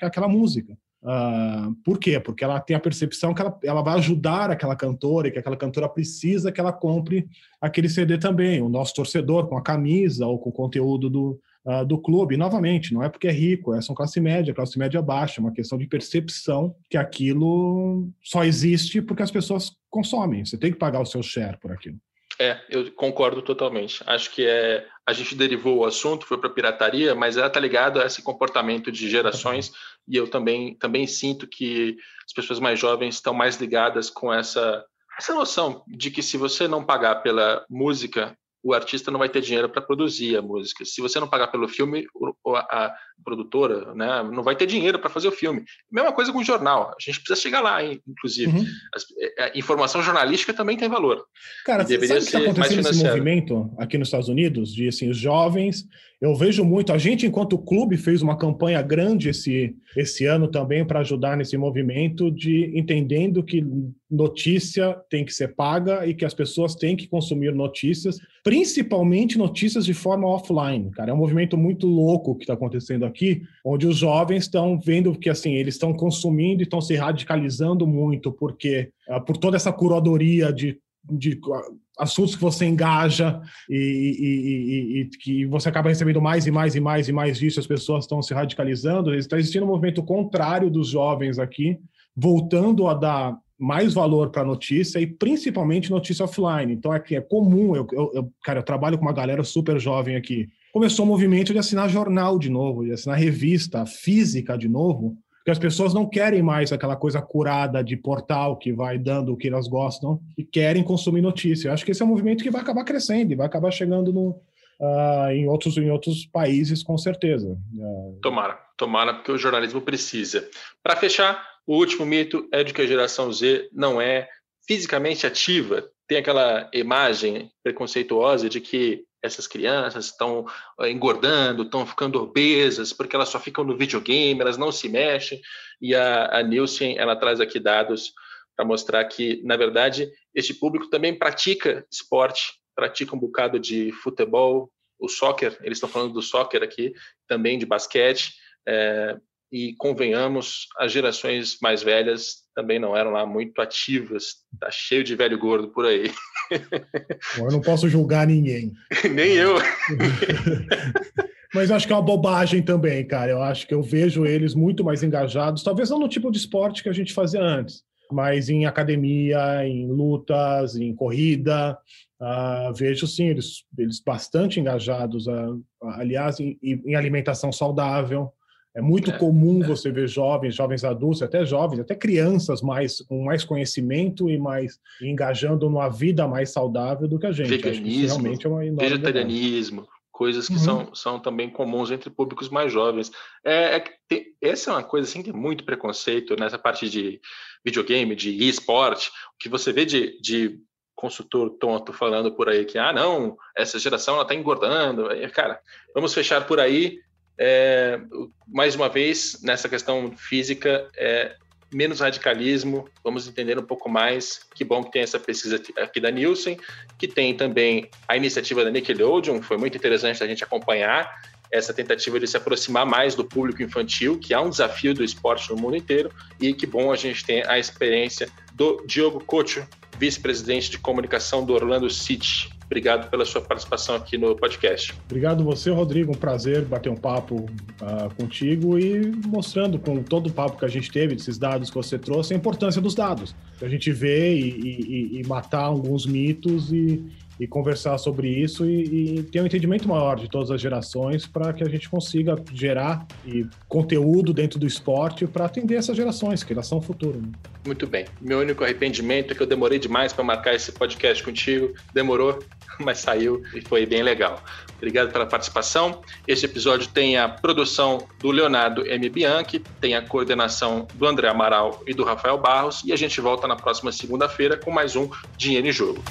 F: àquela música. Uh, por quê? Porque ela tem a percepção que ela, ela vai ajudar aquela cantora e que aquela cantora precisa que ela compre aquele CD também, o nosso torcedor com a camisa ou com o conteúdo do, uh, do clube. E, novamente, não é porque é rico, é só classe média, classe média baixa, é uma questão de percepção que aquilo só existe porque as pessoas consomem. Você tem que pagar o seu share por aquilo.
B: É, eu concordo totalmente. Acho que é a gente derivou o assunto, foi para pirataria, mas ela está ligado a esse comportamento de gerações e eu também também sinto que as pessoas mais jovens estão mais ligadas com essa essa noção de que se você não pagar pela música o artista não vai ter dinheiro para produzir a música. Se você não pagar pelo filme, a, produtora né, não vai ter dinheiro para fazer o filme. Mesma coisa com o jornal. A gente precisa chegar lá, inclusive. Uhum. A, a, informação jornalística também tem valor.
F: Cara, deveria sabe o que está acontecendo nesse movimento aqui nos Estados Unidos? De assim, os jovens eu vejo muito, a gente, enquanto clube, fez uma campanha grande esse, esse ano também para ajudar nesse movimento de entendendo que notícia tem que ser paga e que as pessoas têm que consumir notícias, principalmente notícias de forma offline. Cara, é um movimento muito louco que está acontecendo aqui, onde os jovens estão vendo que assim eles estão consumindo e estão se radicalizando muito, porque uh, por toda essa curadoria de de assuntos que você engaja e, e, e, e, que você acaba recebendo mais e mais e mais e mais disso, as pessoas estão se radicalizando. Está existindo um movimento contrário dos jovens aqui, voltando a dar mais valor para a notícia e principalmente notícia offline. Então é é comum, eu, eu, eu, cara, eu trabalho com uma galera super jovem aqui. Começou o movimento de assinar jornal de novo, de assinar revista física de novo, porque as pessoas não querem mais aquela coisa curada de portal que vai dando o que elas gostam e querem consumir notícia. Eu acho que esse é um movimento que vai acabar crescendo e vai acabar chegando no, uh, em, outros, em outros países, com certeza.
B: Uh... Tomara, tomara, porque o jornalismo precisa. Para fechar, o último mito é de que a geração Z não é fisicamente ativa. Tem aquela imagem preconceituosa de que essas crianças estão eh, engordando, estão ficando obesas, porque elas só ficam no videogame, elas não se mexem. E a, a Nielsen, ela traz aqui dados para mostrar que, na verdade, este público também pratica esporte, pratica um bocado de futebol, o soccer, eles estão falando do soccer aqui, também de basquete, é, e convenhamos, as gerações mais velhas também não eram lá muito ativas. Tá cheio de velho gordo por aí.
F: Bom, eu não posso julgar ninguém.
B: Nem eu.
F: Mas acho que é uma bobagem também, cara. Eu acho que eu vejo eles muito mais engajados, talvez não no tipo de esporte que a gente fazia antes, mas em academia, em lutas, em corrida. Uh, vejo sim, eles, eles bastante engajados, uh, aliás, em, em alimentação saudável. É muito é, comum é. você ver jovens, jovens adultos, até jovens, até crianças mais com mais conhecimento e mais engajando numa vida mais saudável do que a gente.
B: Veganismo, realmente é uma vegetarianismo, verdade. coisas que uhum. são, são também comuns entre públicos mais jovens. É, é tem, essa é uma coisa assim que tem muito preconceito nessa parte de videogame, de esporte, o que você vê de, de consultor tonto falando por aí que ah não essa geração ela está engordando cara vamos fechar por aí é, mais uma vez, nessa questão física, é, menos radicalismo, vamos entender um pouco mais. Que bom que tem essa pesquisa aqui da Nielsen, que tem também a iniciativa da Nickelodeon, foi muito interessante a gente acompanhar essa tentativa de se aproximar mais do público infantil, que é um desafio do esporte no mundo inteiro, e que bom a gente tem a experiência do Diogo Cocho, vice-presidente de comunicação do Orlando City. Obrigado pela sua participação aqui no podcast.
F: Obrigado você, Rodrigo. Um prazer bater um papo uh, contigo e mostrando com todo o papo que a gente teve, desses dados que você trouxe, a importância dos dados. A gente vê e, e, e matar alguns mitos e, e conversar sobre isso e, e, ter um entendimento maior de todas as gerações para que a gente consiga gerar e conteúdo dentro do esporte para atender essas gerações, que elas são o futuro. Né?
B: Muito bem. Meu único arrependimento é que eu demorei demais para marcar esse podcast contigo. Demorou, mas saiu e foi bem legal. Obrigado pela participação. Este episódio tem a produção do Leonardo M. Bianchi, tem a coordenação do André Amaral e do Rafael Barros, e a gente volta na próxima segunda-feira com mais um Dinheiro em Jogo.